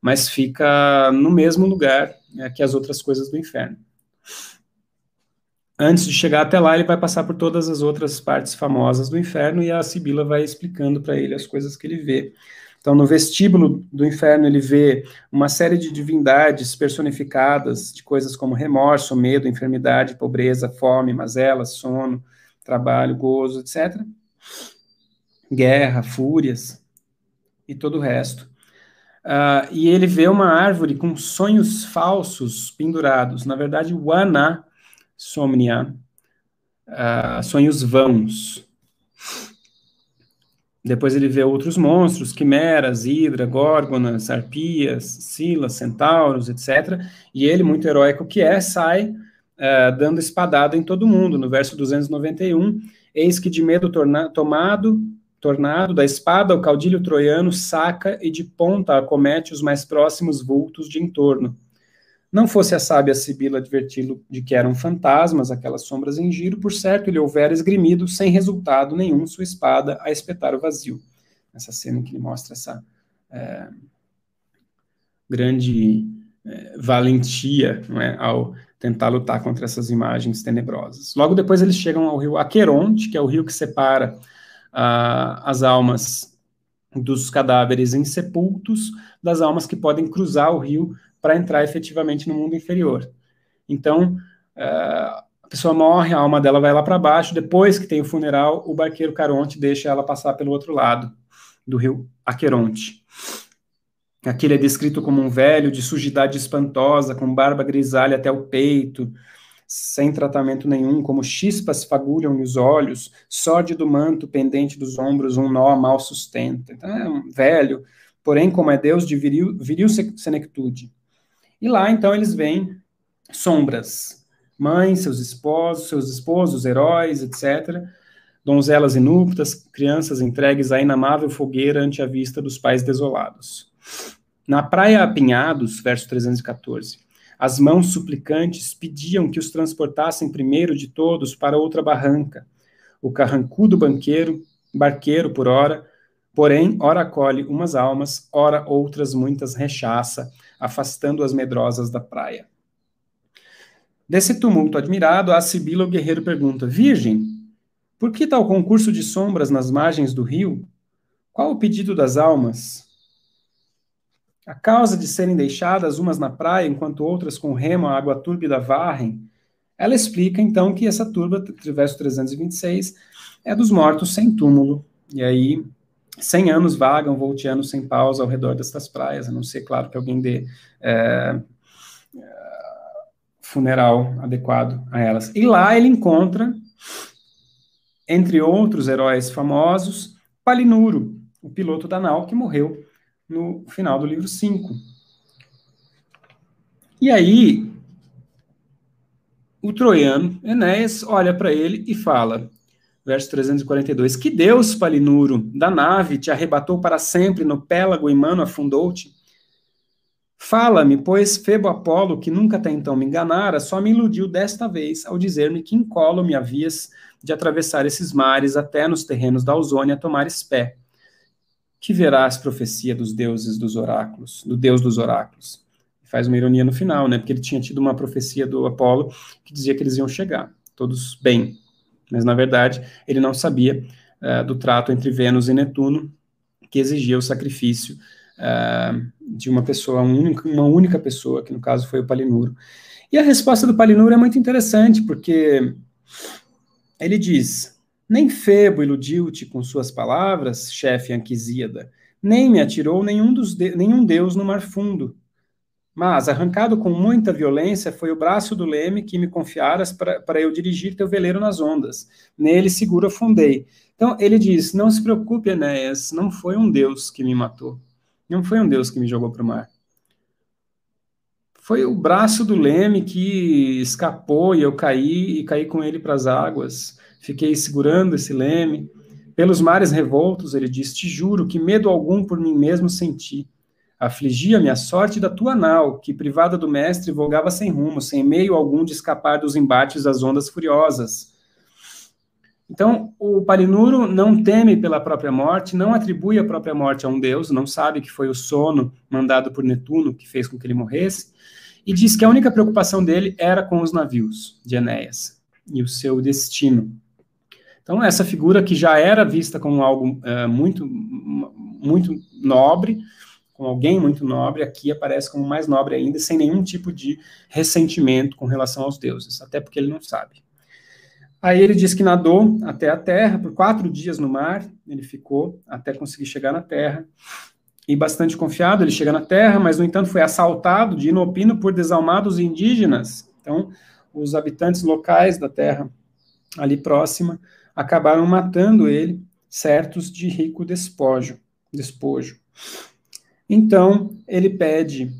mas fica no mesmo lugar é, que as outras coisas do inferno. Antes de chegar até lá, ele vai passar por todas as outras partes famosas do inferno e a Sibila vai explicando para ele as coisas que ele vê. Então, no vestíbulo do inferno, ele vê uma série de divindades personificadas de coisas como remorso, medo, enfermidade, pobreza, fome, mazela, sono, trabalho, gozo, etc. Guerra, fúrias e todo o resto. Uh, e ele vê uma árvore com sonhos falsos pendurados, na verdade, wana somnia, uh, sonhos vãos. Depois ele vê outros monstros, quimeras, hidra, górgonas, arpias, silas, centauros, etc. E ele, muito heróico que é, sai uh, dando espadada em todo mundo. No verso 291, eis que de medo tomado, tornado, da espada o caudilho troiano saca e de ponta acomete os mais próximos vultos de entorno. Não fosse a sábia Sibila adverti-lo de que eram fantasmas aquelas sombras em giro, por certo ele houvera esgrimido, sem resultado nenhum, sua espada a espetar o vazio. Essa cena que ele mostra essa é, grande é, valentia é, ao tentar lutar contra essas imagens tenebrosas. Logo depois eles chegam ao rio Aqueronte, que é o rio que separa as almas dos cadáveres insepultos das almas que podem cruzar o rio para entrar efetivamente no mundo inferior. Então, uh, a pessoa morre, a alma dela vai lá para baixo, depois que tem o funeral, o barqueiro Caronte deixa ela passar pelo outro lado do rio Aqueronte. Aqui ele é descrito como um velho de sujidade espantosa, com barba grisalha até o peito, sem tratamento nenhum, como chispas fagulham os olhos, sórdido manto pendente dos ombros, um nó mal sustenta. Então é um velho, porém, como é Deus de viril, viril senectude. E lá, então, eles veem sombras, mães, seus esposos, seus esposos, heróis, etc., donzelas inúptas, crianças entregues à inamável fogueira ante a vista dos pais desolados. Na praia Apinhados, verso 314, as mãos suplicantes pediam que os transportassem primeiro de todos para outra barranca. O carrancudo banqueiro, barqueiro por hora, porém, ora acolhe umas almas, ora outras muitas rechaça, afastando as medrosas da praia. Desse tumulto admirado, a Sibila o guerreiro pergunta: Virgem, por que tal concurso de sombras nas margens do rio? Qual o pedido das almas? A causa de serem deixadas umas na praia, enquanto outras com remo a água túrbida varrem, ela explica então que essa turba, verso 326, é dos mortos sem túmulo. E aí, cem anos vagam, volteando sem pausa ao redor destas praias, a não ser, claro, que alguém dê é, funeral adequado a elas. E lá ele encontra, entre outros heróis famosos, Palinuro, o piloto da nau que morreu no final do livro 5. E aí, o troiano, Enéas, olha para ele e fala, verso 342, que Deus, Palinuro, da nave, te arrebatou para sempre no pélago e mano afundou-te? Fala-me, pois Febo Apolo, que nunca até então me enganara, só me iludiu desta vez ao dizer-me que incolo me havias de atravessar esses mares até nos terrenos da Ausônia tomares pé que verás profecia dos deuses dos oráculos, do deus dos oráculos. Faz uma ironia no final, né? Porque ele tinha tido uma profecia do Apolo que dizia que eles iam chegar, todos bem. Mas, na verdade, ele não sabia uh, do trato entre Vênus e Netuno, que exigia o sacrifício uh, de uma pessoa, uma única pessoa, que no caso foi o Palinuro. E a resposta do Palinuro é muito interessante, porque ele diz: nem Febo iludiu-te com suas palavras, chefe Anquisíada, nem me atirou nenhum, dos de nenhum deus no mar fundo. Mas, arrancado com muita violência, foi o braço do leme que me confiaras para eu dirigir teu veleiro nas ondas. Nele seguro afundei. Então, ele diz, não se preocupe, Enéas, não foi um deus que me matou. Não foi um deus que me jogou para o mar. Foi o braço do leme que escapou e eu caí, e caí com ele para as águas. Fiquei segurando esse leme. Pelos mares revoltos, ele diz: Te juro que medo algum por mim mesmo senti. Afligia-me a sorte da tua nau, que, privada do mestre, vogava sem rumo, sem meio algum de escapar dos embates das ondas furiosas. Então, o Palinuro não teme pela própria morte, não atribui a própria morte a um deus, não sabe que foi o sono mandado por Netuno que fez com que ele morresse, e diz que a única preocupação dele era com os navios de Enéas e o seu destino. Então, essa figura que já era vista como algo é, muito, muito nobre, com alguém muito nobre, aqui aparece como mais nobre ainda, sem nenhum tipo de ressentimento com relação aos deuses, até porque ele não sabe. Aí ele diz que nadou até a terra, por quatro dias no mar, ele ficou até conseguir chegar na terra, e bastante confiado, ele chega na terra, mas no entanto foi assaltado de inopino por desalmados indígenas. Então, os habitantes locais da terra ali próxima acabaram matando ele, certos de rico despojo, despojo. Então, ele pede,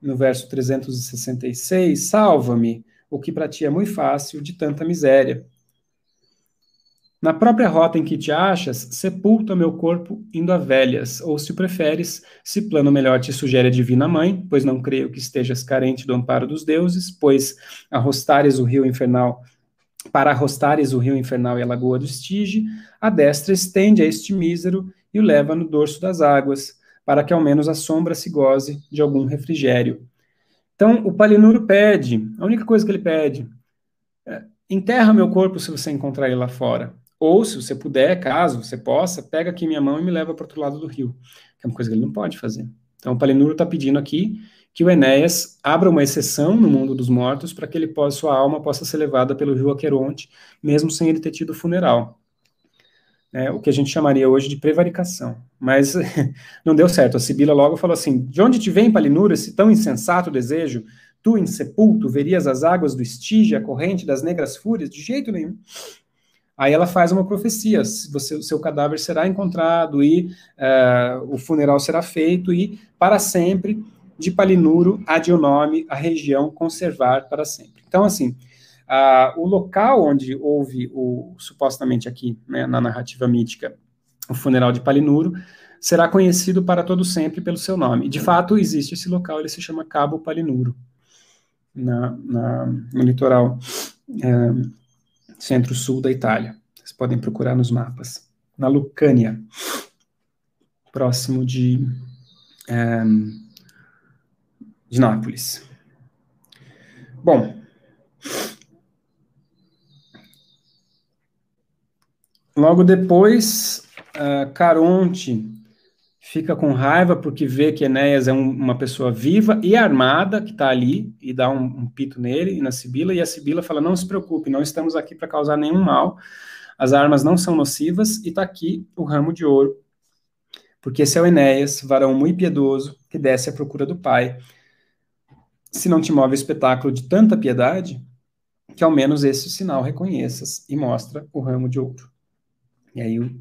no verso 366, salva-me, o que para ti é muito fácil, de tanta miséria. Na própria rota em que te achas, sepulta meu corpo indo a velhas, ou se preferes, se plano melhor te sugere a divina mãe, pois não creio que estejas carente do amparo dos deuses, pois arrostares o rio infernal para arrostares o rio infernal e a lagoa do Estige, a destra estende a este mísero e o leva no dorso das águas, para que ao menos a sombra se goze de algum refrigério. Então, o Palinuro pede, a única coisa que ele pede, é, enterra meu corpo se você encontrar ele lá fora. Ou, se você puder, caso você possa, pega aqui minha mão e me leva para o outro lado do rio. Que é uma coisa que ele não pode fazer. Então, o Palinuro está pedindo aqui que o Enéas abra uma exceção no mundo dos mortos para que ele possa, sua alma possa ser levada pelo rio Aqueronte, mesmo sem ele ter tido funeral. É, o que a gente chamaria hoje de prevaricação. Mas não deu certo. A Sibila logo falou assim: De onde te vem, Palinura, esse tão insensato desejo? Tu, insepulto, verias as águas do Estige, a corrente das negras fúrias? De jeito nenhum. Aí ela faz uma profecia: você, o seu cadáver será encontrado e uh, o funeral será feito, e para sempre de Palinuro há o nome a região conservar para sempre. Então, assim, o local onde houve o supostamente aqui né, na narrativa mítica o funeral de Palinuro será conhecido para todo sempre pelo seu nome. De fato, existe esse local, ele se chama Cabo Palinuro, na, na no litoral é, centro-sul da Itália. Vocês podem procurar nos mapas. Na Lucânia, próximo de, é, de Nápoles. Bom, logo depois, uh, Caronte fica com raiva porque vê que Enéas é um, uma pessoa viva e armada que está ali e dá um, um, pito nele e na Sibila, e a Sibila fala: Não se preocupe, não estamos aqui para causar nenhum mal, as armas não são nocivas e está aqui o ramo de ouro, porque esse é o Enéas, varão muito piedoso, que desce à procura do pai. Se não te move o espetáculo de tanta piedade, que ao menos esse sinal reconheças e mostra o ramo de ouro. E aí o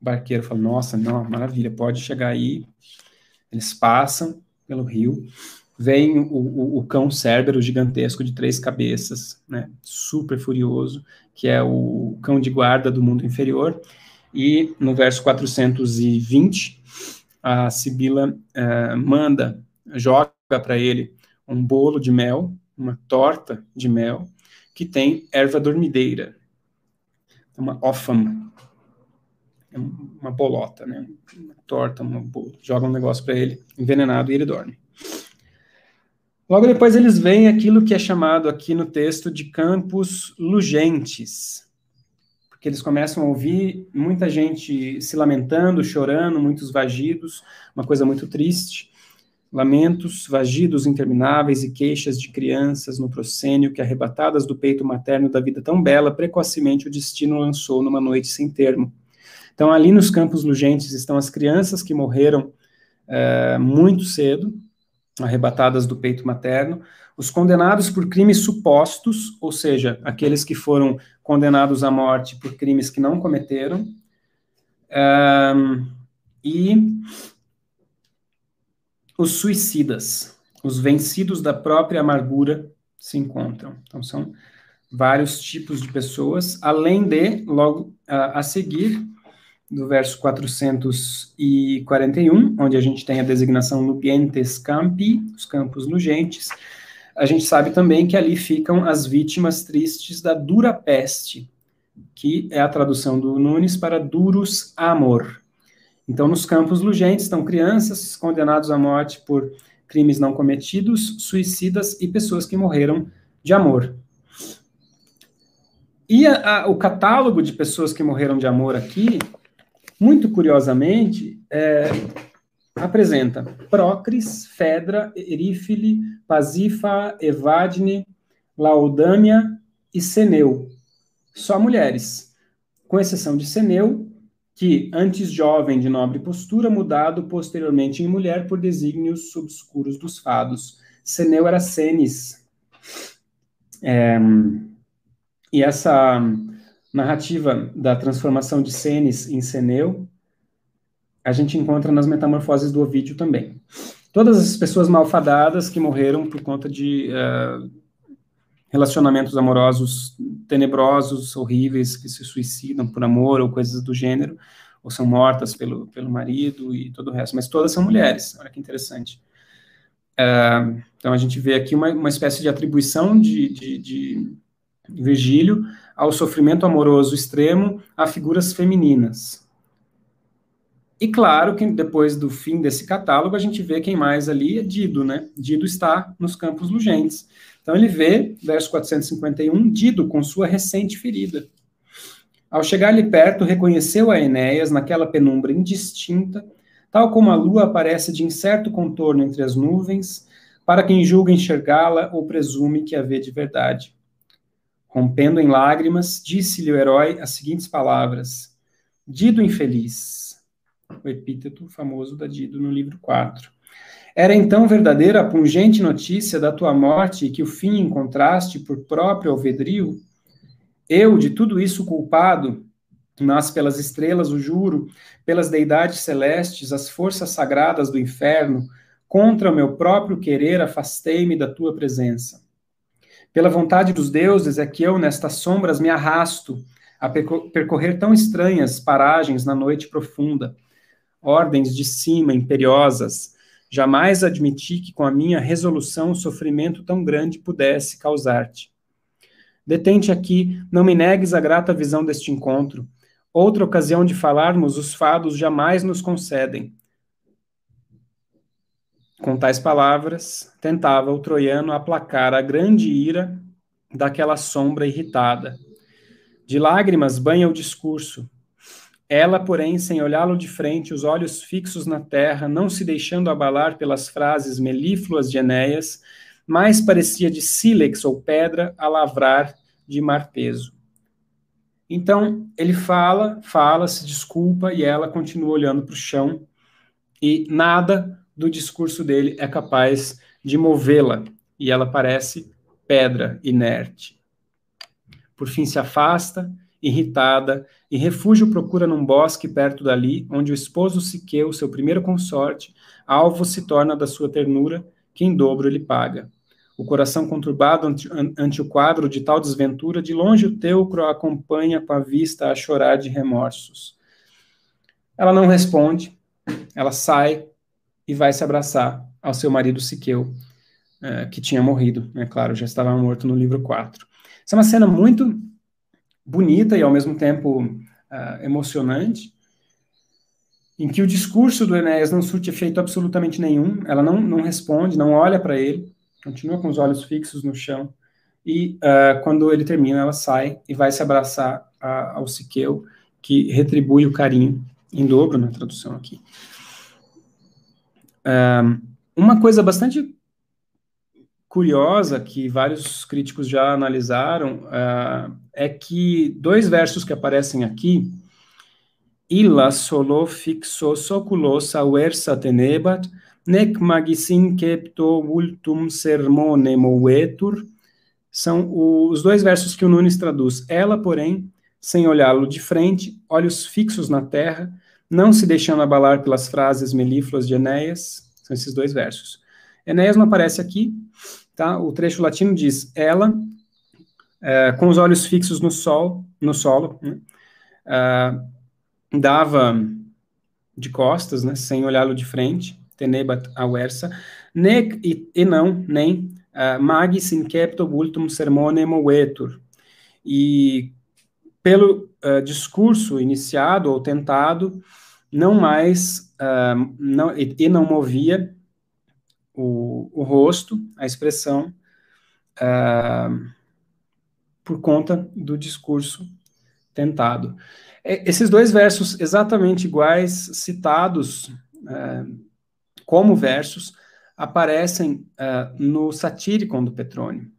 barqueiro fala: Nossa, não, maravilha, pode chegar aí. Eles passam pelo rio, vem o, o, o cão cérbero gigantesco de três cabeças, né, super furioso, que é o cão de guarda do mundo inferior. E no verso 420, a Sibila uh, manda, joga para ele um bolo de mel, uma torta de mel, que tem erva dormideira, uma ófama, é uma bolota, né? Uma torta, uma bolo. Joga um negócio para ele, envenenado, e ele dorme. Logo depois eles veem aquilo que é chamado aqui no texto de campos lugentes, porque eles começam a ouvir muita gente se lamentando, chorando, muitos vagidos, uma coisa muito triste. Lamentos, vagidos intermináveis e queixas de crianças no proscênio que, arrebatadas do peito materno da vida tão bela, precocemente o destino lançou numa noite sem termo. Então, ali nos campos lugentes estão as crianças que morreram é, muito cedo, arrebatadas do peito materno, os condenados por crimes supostos, ou seja, aqueles que foram condenados à morte por crimes que não cometeram, é, e os suicidas, os vencidos da própria amargura se encontram. Então, são vários tipos de pessoas, além de, logo a, a seguir, do verso 441, onde a gente tem a designação Nugentes Campi, os campos nugentes, a gente sabe também que ali ficam as vítimas tristes da dura peste, que é a tradução do Nunes para duros amor. Então, nos campos nugentes estão crianças condenadas à morte por crimes não cometidos, suicidas e pessoas que morreram de amor. E a, a, o catálogo de pessoas que morreram de amor aqui muito curiosamente, é, apresenta Procris, Fedra, Erífile, Pasifa, Evadne, Laodâmia e Seneu. Só mulheres, com exceção de Seneu, que, antes jovem de nobre postura, mudado posteriormente em mulher por desígnios obscuros dos fados. Seneu era Senes. É, e essa narrativa da transformação de Cenes em Ceneu, a gente encontra nas metamorfoses do Ovídio também. Todas as pessoas malfadadas que morreram por conta de uh, relacionamentos amorosos tenebrosos, horríveis, que se suicidam por amor ou coisas do gênero, ou são mortas pelo, pelo marido e todo o resto, mas todas são mulheres, olha que interessante. Uh, então a gente vê aqui uma, uma espécie de atribuição de, de, de Virgílio ao sofrimento amoroso extremo a figuras femininas. E claro que depois do fim desse catálogo, a gente vê quem mais ali é Dido, né? Dido está nos campos lugentes. Então ele vê, verso 451, Dido com sua recente ferida. Ao chegar-lhe perto, reconheceu a Enéas naquela penumbra indistinta, tal como a lua aparece de incerto contorno entre as nuvens, para quem julga enxergá-la ou presume que a vê de verdade. Rompendo em lágrimas, disse-lhe o herói as seguintes palavras: Dido infeliz. O epíteto famoso da Dido no livro 4. Era então verdadeira a pungente notícia da tua morte e que o fim encontraste por próprio alvedrio? Eu, de tudo isso culpado, mas pelas estrelas o juro, pelas deidades celestes, as forças sagradas do inferno, contra o meu próprio querer afastei-me da tua presença. Pela vontade dos deuses é que eu, nestas sombras, me arrasto a percorrer tão estranhas paragens na noite profunda. Ordens de cima, imperiosas. Jamais admiti que com a minha resolução sofrimento tão grande pudesse causar-te. Detente aqui, não me negues a grata visão deste encontro. Outra ocasião de falarmos, os fados jamais nos concedem. Com tais palavras, tentava o troiano aplacar a grande ira daquela sombra irritada. De lágrimas banha o discurso. Ela, porém, sem olhá-lo de frente, os olhos fixos na terra, não se deixando abalar pelas frases melífluas de Enéas, mais parecia de sílex ou pedra a lavrar de marteso. Então, ele fala, fala, se desculpa, e ela continua olhando para o chão, e nada do discurso dele é capaz de movê-la, e ela parece pedra inerte. Por fim se afasta, irritada, e refúgio procura num bosque perto dali, onde o esposo Siqueu, seu primeiro consorte, alvo se torna da sua ternura, que em dobro ele paga. O coração conturbado ante, ante o quadro de tal desventura, de longe o teucro acompanha com a vista a chorar de remorsos. Ela não responde, ela sai, e vai se abraçar ao seu marido Siqueu, é, que tinha morrido, é né, claro, já estava morto no livro 4. Essa é uma cena muito bonita e ao mesmo tempo uh, emocionante, em que o discurso do Enéas não surte efeito absolutamente nenhum, ela não, não responde, não olha para ele, continua com os olhos fixos no chão, e uh, quando ele termina, ela sai e vai se abraçar a, ao Siqueu, que retribui o carinho, em dobro na tradução aqui. Uma coisa bastante curiosa que vários críticos já analisaram uh, é que dois versos que aparecem aqui, Illa solo fixo soculos auersa tenebat, nec magisin kepto ultum sermone movetur, são os dois versos que o Nunes traduz. Ela, porém, sem olhá-lo de frente, olhos fixos na terra, não se deixando abalar pelas frases melífluas de Enéas, são esses dois versos. Enéas não aparece aqui, tá? O trecho latino diz, ela, é, com os olhos fixos no sol, no solo, né? é, dava de costas, né, sem olhá-lo de frente, tenebat aversa, nec e, e não, nem, uh, magis incepto vultum sermone movetur. E pelo uh, discurso iniciado ou tentado, não mais, uh, não, e, e, não movia o, o rosto, a expressão, uh, por conta do discurso tentado. esses dois versos exatamente iguais, citados uh, como versos, aparecem no Satíricon do Petrônio.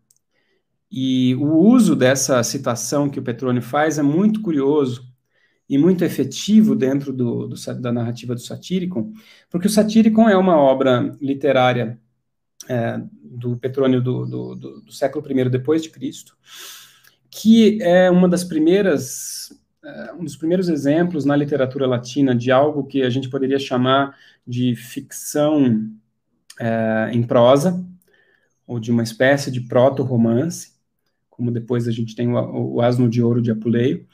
E o uso dessa citação que o Petrônio faz é muito curioso, e muito efetivo dentro do, do, da narrativa do Satíricon, porque o Satíricon é uma obra literária é, do Petrônio do, do, do, século I depois de Cristo, que é uma das primeiras é, um dos primeiros exemplos na literatura latina de algo que a gente poderia chamar de ficção é, em prosa, ou de uma espécie de proto-romance, como depois a gente tem o, o Asno de Ouro de Apuleio,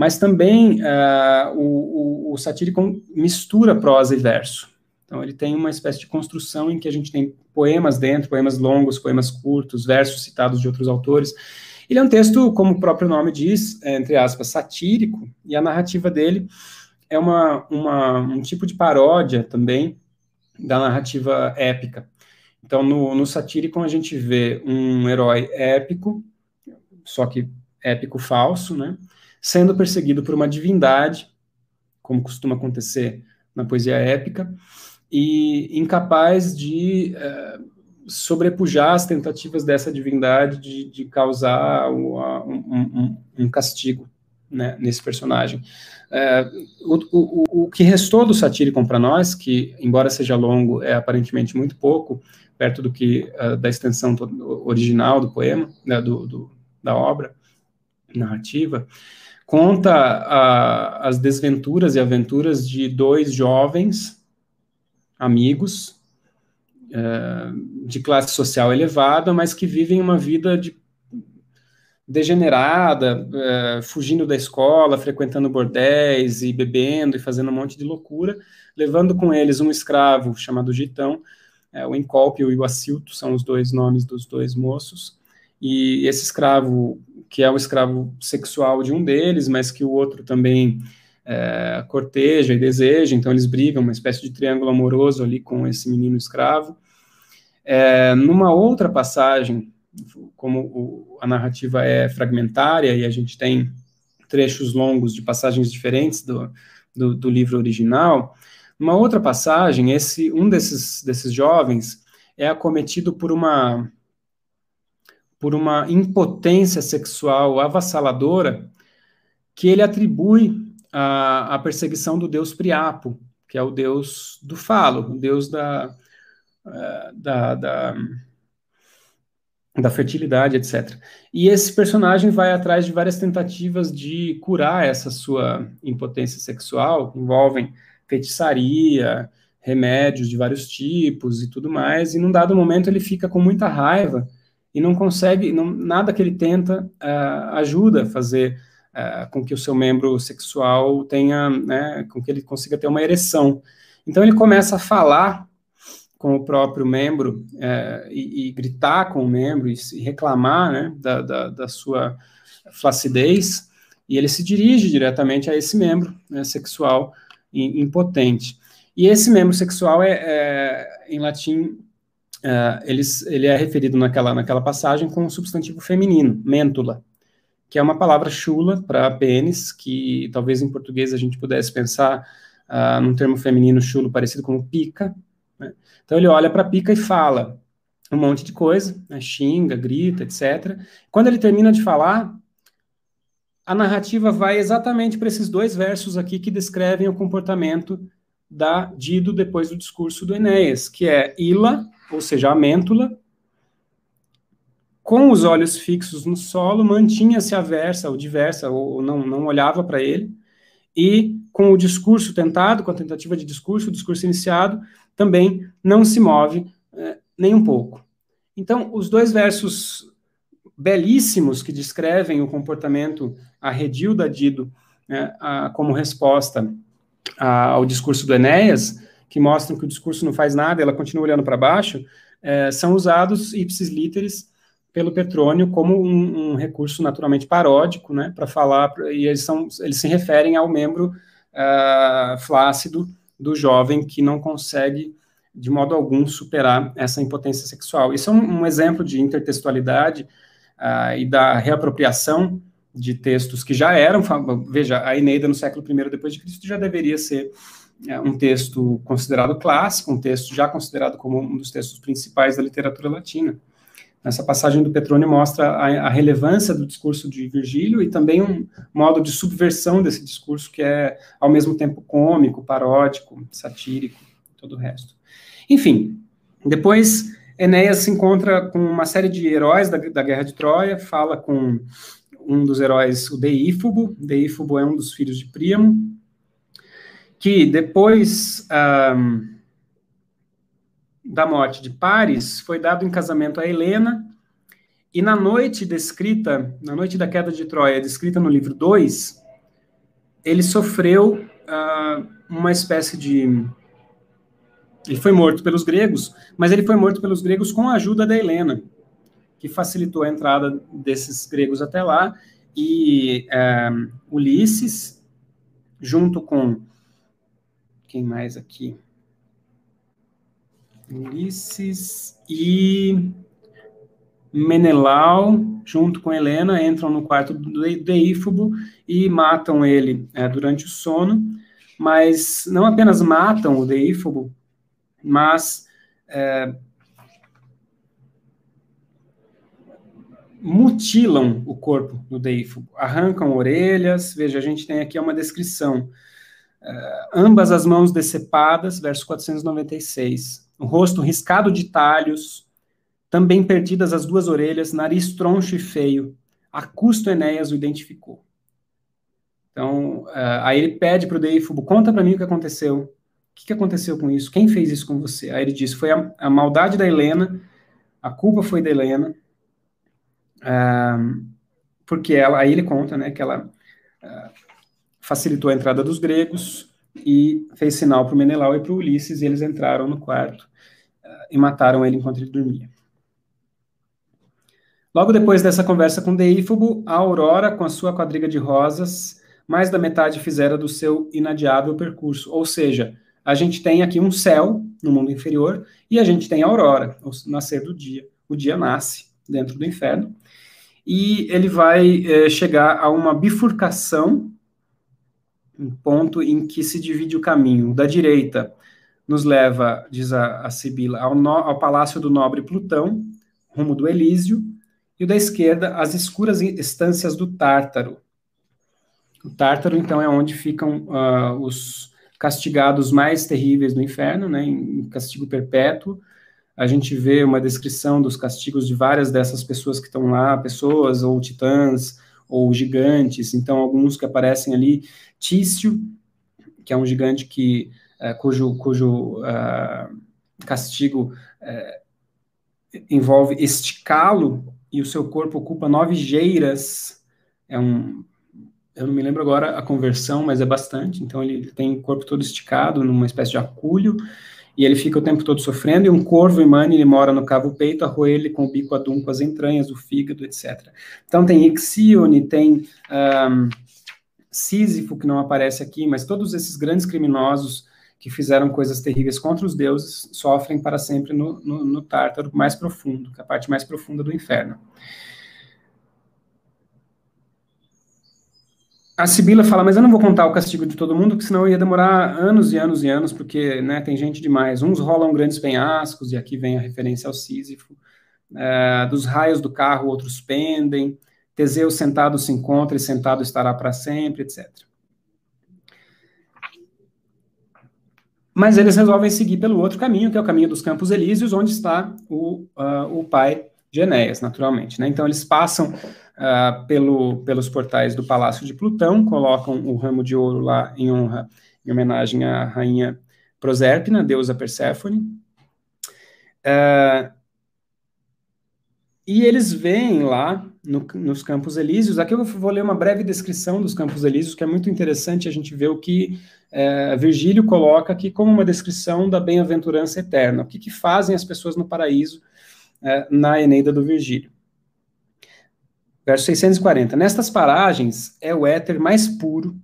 mas também uh, o, o, o Satyricon mistura prosa e verso. Então, ele tem uma espécie de construção em que a gente tem poemas dentro, poemas longos, poemas curtos, versos citados de outros autores. Ele é um texto, como o próprio nome diz, é, entre aspas, satírico, e a narrativa dele é uma, uma, um tipo de paródia também da narrativa épica. Então, no, no Satyricon, a gente vê um herói épico, só que épico falso, né? Sendo perseguido por uma divindade, como costuma acontecer na poesia épica, e incapaz de é, sobrepujar as tentativas dessa divindade de, de causar um, um, um castigo né, nesse personagem. É, o, o, o, que restou do Satyricon para nós, que, embora seja longo, é aparentemente muito pouco, perto do que uh, da extensão original do poema, né, do, do, da obra narrativa, conta a, as desventuras e aventuras de dois jovens amigos é, de classe social elevada, mas que vivem uma vida de degenerada, uh, fugindo da escola, frequentando bordéis e bebendo e fazendo um monte de loucura, levando com eles um escravo chamado Gitão, é, o Encólpio e o Acilto são os dois nomes dos dois moços, e esse escravo, que é o escravo sexual de um deles, mas que o outro também é, corteja e deseja, então eles brigam, uma espécie de triângulo amoroso ali com esse menino escravo. É, numa outra passagem, como o, a narrativa é fragmentária e a gente tem trechos longos de passagens diferentes do, do, do livro original, uma outra passagem, esse um desses, desses jovens é acometido por uma por uma impotência sexual avassaladora que ele atribui à, à perseguição do deus Priapo, que é o deus do falo, o deus da, eh, da, da da fertilidade, etc. E esse personagem vai atrás de várias tentativas de curar essa sua impotência sexual, envolvem feitiçaria, remédios de vários tipos e tudo mais, e num dado momento ele fica com muita raiva e não consegue, não, nada que ele tenta uh, ajuda a fazer uh, com que o seu membro sexual tenha, né, com que ele consiga ter uma ereção. Então ele começa a falar com o próprio membro é, e, e, gritar com o membro e, e reclamar né, da, da, da, sua flacidez, e ele se dirige diretamente a esse membro né, sexual impotente. E esse membro sexual é, é em latim, é, ele, ele é referido naquela, naquela passagem com um substantivo feminino, mentula, que é uma palavra chula para pênis, que talvez em português a gente pudesse pensar uh, num termo feminino chulo parecido com pica, né? Então ele olha para pica e fala um monte de coisa, né? xinga, grita, etc. Quando ele termina de falar, a narrativa vai exatamente para esses dois versos aqui que descrevem o comportamento da Dido depois do discurso do Enéas, que é Ila, ou seja, a mêntula, com os olhos fixos no solo, mantinha-se aversa ou diversa, ou não, não olhava para ele, e com o discurso tentado, com a tentativa de discurso, o discurso iniciado, também não se move é, nem um pouco. Então, os dois versos belíssimos que descrevem o comportamento arredio da Dido né, a, como resposta a, ao discurso do Enéas, que mostram que o discurso não faz nada, ela continua olhando para baixo, é, são usados ipsis literis pelo Petrônio como um, um recurso naturalmente paródico, né, para falar, e eles, são, eles se referem ao membro uh, flácido do jovem que não consegue, de modo algum, superar essa impotência sexual. Isso é um, um exemplo de intertextualidade uh, e da reapropriação de textos que já eram, veja, a Eneida no século I depois de Cristo já deveria ser um texto considerado clássico, um texto já considerado como um dos textos principais da literatura latina. Essa passagem do Petrone mostra a, a, relevância do discurso de Virgílio e também um modo de subversão desse discurso que é, ao mesmo tempo, cômico, paródico, satírico, todo o resto. Enfim, depois Enéas se encontra com uma série de heróis da, da Guerra de Troia, fala com um dos heróis, o Deífobo. Deífobo é um dos filhos de Príamo, que depois... Um, da morte de Paris, foi dado em casamento a Helena, e na noite descrita, na noite da queda de Troia, descrita no livro 2, ele sofreu uh, uma espécie de. Ele foi morto pelos gregos, mas ele foi morto pelos gregos com a ajuda da Helena, que facilitou a entrada desses gregos até lá, e uh, Ulisses, junto com. Quem mais aqui? Ulisses e Menelau, junto com Helena, entram no quarto do Deífobo e matam ele é, durante o sono, mas não apenas matam o Deífobo, mas é, mutilam o corpo do Deífobo, arrancam orelhas, veja, a gente tem aqui uma descrição, ambas as mãos decepadas, verso 496, o rosto riscado de talhos, também perdidas as duas orelhas, nariz troncho e feio. A custo Enéas o identificou. Então, uh, aí ele pede para o Deífobo, conta para mim o que aconteceu. O que, que, aconteceu com isso? Quem fez isso com você? Aí ele diz, foi a, a maldade da Helena, a culpa foi da Helena, uh, porque ela, aí ele conta, né, que ela uh, facilitou a entrada dos gregos e fez sinal para o Menelau e para o Ulisses, e eles entraram no quarto uh, e mataram ele enquanto ele dormia. Logo depois dessa conversa com Deífobo, a Aurora, com a sua quadriga de rosas, mais da metade fizera do seu inadiável percurso. Ou seja, a gente tem aqui um céu no mundo inferior e a gente tem a aurora, o nascer do dia. O dia nasce dentro do inferno e ele vai é, chegar a uma bifurcação, um ponto em que se divide o caminho. Da direita nos leva, diz a, a Sibila, ao, no, ao palácio do nobre Plutão, rumo do Elísio, e o da esquerda, as escuras estâncias do Tártaro. O Tártaro, então, é onde ficam uh, os castigados mais terríveis do inferno, né, em castigo perpétuo. A gente vê uma descrição dos castigos de várias dessas pessoas que estão lá, pessoas ou titãs ou gigantes. Então, alguns que aparecem ali, Tício, que é um gigante que uh, cujo, cujo uh, castigo uh, envolve esticá-lo e o seu corpo ocupa nove geiras. É um, eu não me lembro agora a conversão, mas é bastante. Então ele, tem o corpo todo esticado, numa espécie de acúlio, e ele fica o tempo todo sofrendo. E um corvo imane, ele mora no cavo peito, arroa ele com o bico adunco, as entranhas, o fígado, etc. Então tem Ixione, tem um, Sísifo, que não aparece aqui, mas todos esses grandes criminosos que fizeram coisas terríveis contra os deuses sofrem para sempre no, no, no Tártaro mais profundo, que é a parte mais profunda do inferno. A Sibila fala, mas eu não vou contar o castigo de todo mundo, porque senão ia demorar anos e anos e anos, porque né, tem gente demais. Uns rolam grandes penhascos, e aqui vem a referência ao Sísifo. É, dos raios do carro, outros pendem. Teseu sentado se encontra e sentado estará para sempre, etc. Mas eles resolvem seguir pelo outro caminho, que é o caminho dos Campos Elíseos, onde está o, uh, o pai de Enéas, naturalmente. Né? Então, eles passam uh, pelo, pelos portais do Palácio de Plutão, colocam o ramo de ouro lá em honra, em homenagem à rainha Proserpina, deusa Perséfone. Uh, e eles veem lá no, nos Campos Elíseos. Aqui eu vou ler uma breve descrição dos Campos Elíseos, que é muito interessante a gente ver o que é, Virgílio coloca aqui como uma descrição da bem-aventurança eterna. O que, que, fazem as pessoas no paraíso é, na Eneida do Virgílio. Verso 640. Nestas paragens é o éter mais puro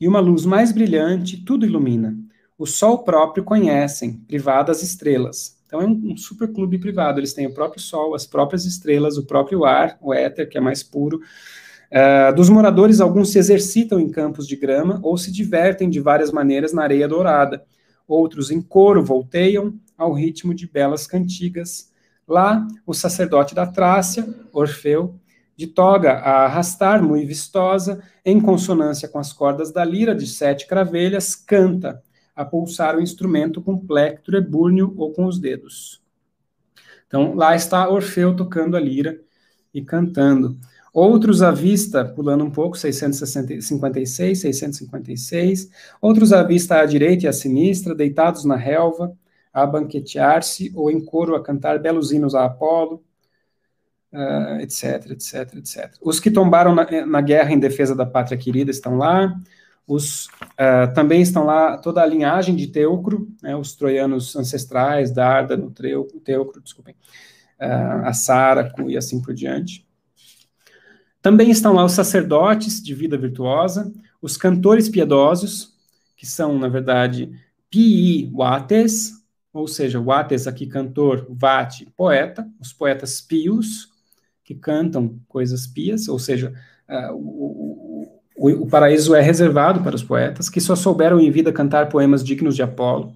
e uma luz mais brilhante, tudo ilumina. O sol próprio conhecem, privadas estrelas. Então é um, um super clube privado. Eles têm o próprio sol, as próprias estrelas, o próprio ar, o éter, que é mais puro, Uh, dos moradores, alguns se exercitam em campos de grama ou se divertem de várias maneiras na areia dourada. Outros, em coro, volteiam ao ritmo de belas cantigas. Lá, o sacerdote da Trácia, Orfeu, de toga a arrastar, muito vistosa, em consonância com as cordas da lira de sete cravelhas, canta, a pulsar o instrumento com plectro ebúrneo ou com os dedos. Então, lá está Orfeu tocando a lira e cantando. Outros à vista, pulando um pouco, 656, 656. Outros à vista à direita e à sinistra, deitados na relva, a banquetear-se ou em coro a cantar belos hinos a Apolo, uh, etc, etc, etc. Os que tombaram na, na, guerra em defesa da pátria querida estão lá. Os, uh, também estão lá toda a linhagem de Teucro, né, os troianos ancestrais, Dárdano, Teucro, desculpem, uh, e assim por diante. Também estão lá os sacerdotes de vida virtuosa, os cantores piedosos, que são, na verdade, pi wates, ou seja, wates aqui cantor, vate poeta, os poetas pios, que cantam coisas pias, ou seja, uh, o, o, o, paraíso é reservado para os poetas, que só souberam em vida cantar poemas dignos de Apolo.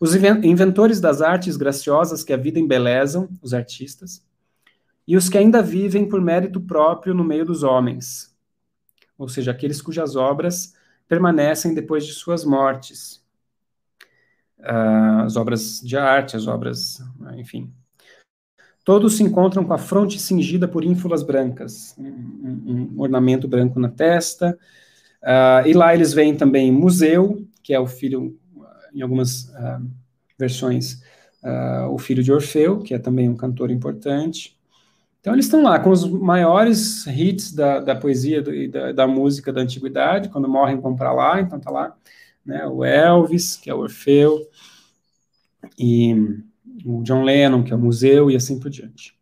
Os inventores das artes graciosas que a vida embelezam, os artistas e os que ainda vivem por mérito próprio no meio dos homens, ou seja, aqueles cujas obras permanecem depois de suas mortes. Uh, as obras de arte, as obras, enfim. Todos se encontram com a fronte cingida por ínfulas brancas, um, um, ornamento branco na testa. Uh, e lá eles veem também Museu, que é o filho, em algumas uh, versões, o filho de Orfeu, que é também um cantor importante Então eles estão lá com os maiores hits da, da poesia e da, da, música da antiguidade, quando morrem vão para lá, então tá lá né, o Elvis, que é o Orfeu, e o John Lennon, que é o museu, e assim por diante.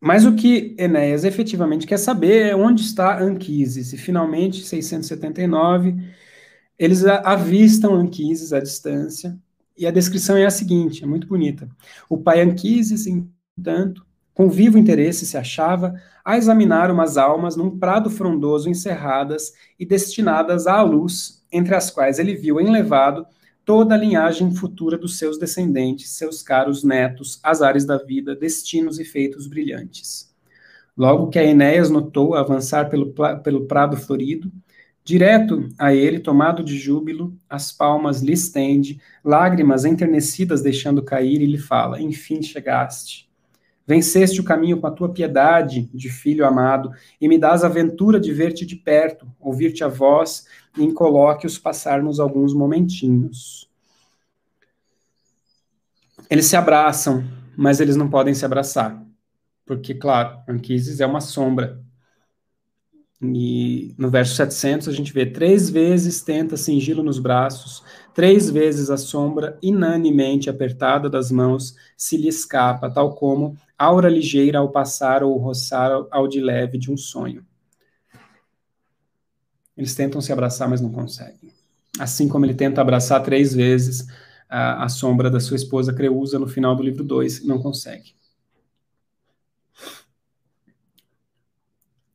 Mas o que Enéas efetivamente quer saber é onde está Anquises, e finalmente, 679, eles avistam Anquises à distância, e a descrição é a seguinte, é muito bonita. O pai Anquises, entanto, com vivo interesse se achava a examinar umas almas num prado frondoso encerradas e destinadas à luz, entre as quais ele viu enlevado toda a linhagem futura dos seus descendentes, seus caros netos, azares da vida, destinos e feitos brilhantes. Logo que a Enéas notou avançar pelo, pelo prado florido, Direto a ele, tomado de júbilo, as palmas lhe estende, lágrimas enternecidas deixando cair, e lhe fala: Enfim chegaste. Venceste o caminho com a tua piedade, de filho amado, e me dás a ventura de ver-te de perto, ouvir-te a voz, em colóquios passarmos alguns momentinhos. Eles se abraçam, mas eles não podem se abraçar, porque, claro, Anquises é uma sombra, e no verso 700 a gente vê três vezes tenta cingi-lo nos braços, três vezes a sombra inanemente apertada das mãos se lhe escapa, tal como aura ligeira ao passar ou roçar ao de leve de um sonho. Eles tentam se abraçar, mas não conseguem. Assim como ele tenta abraçar três vezes a, a sombra da sua esposa Creusa no final do livro 2, não consegue.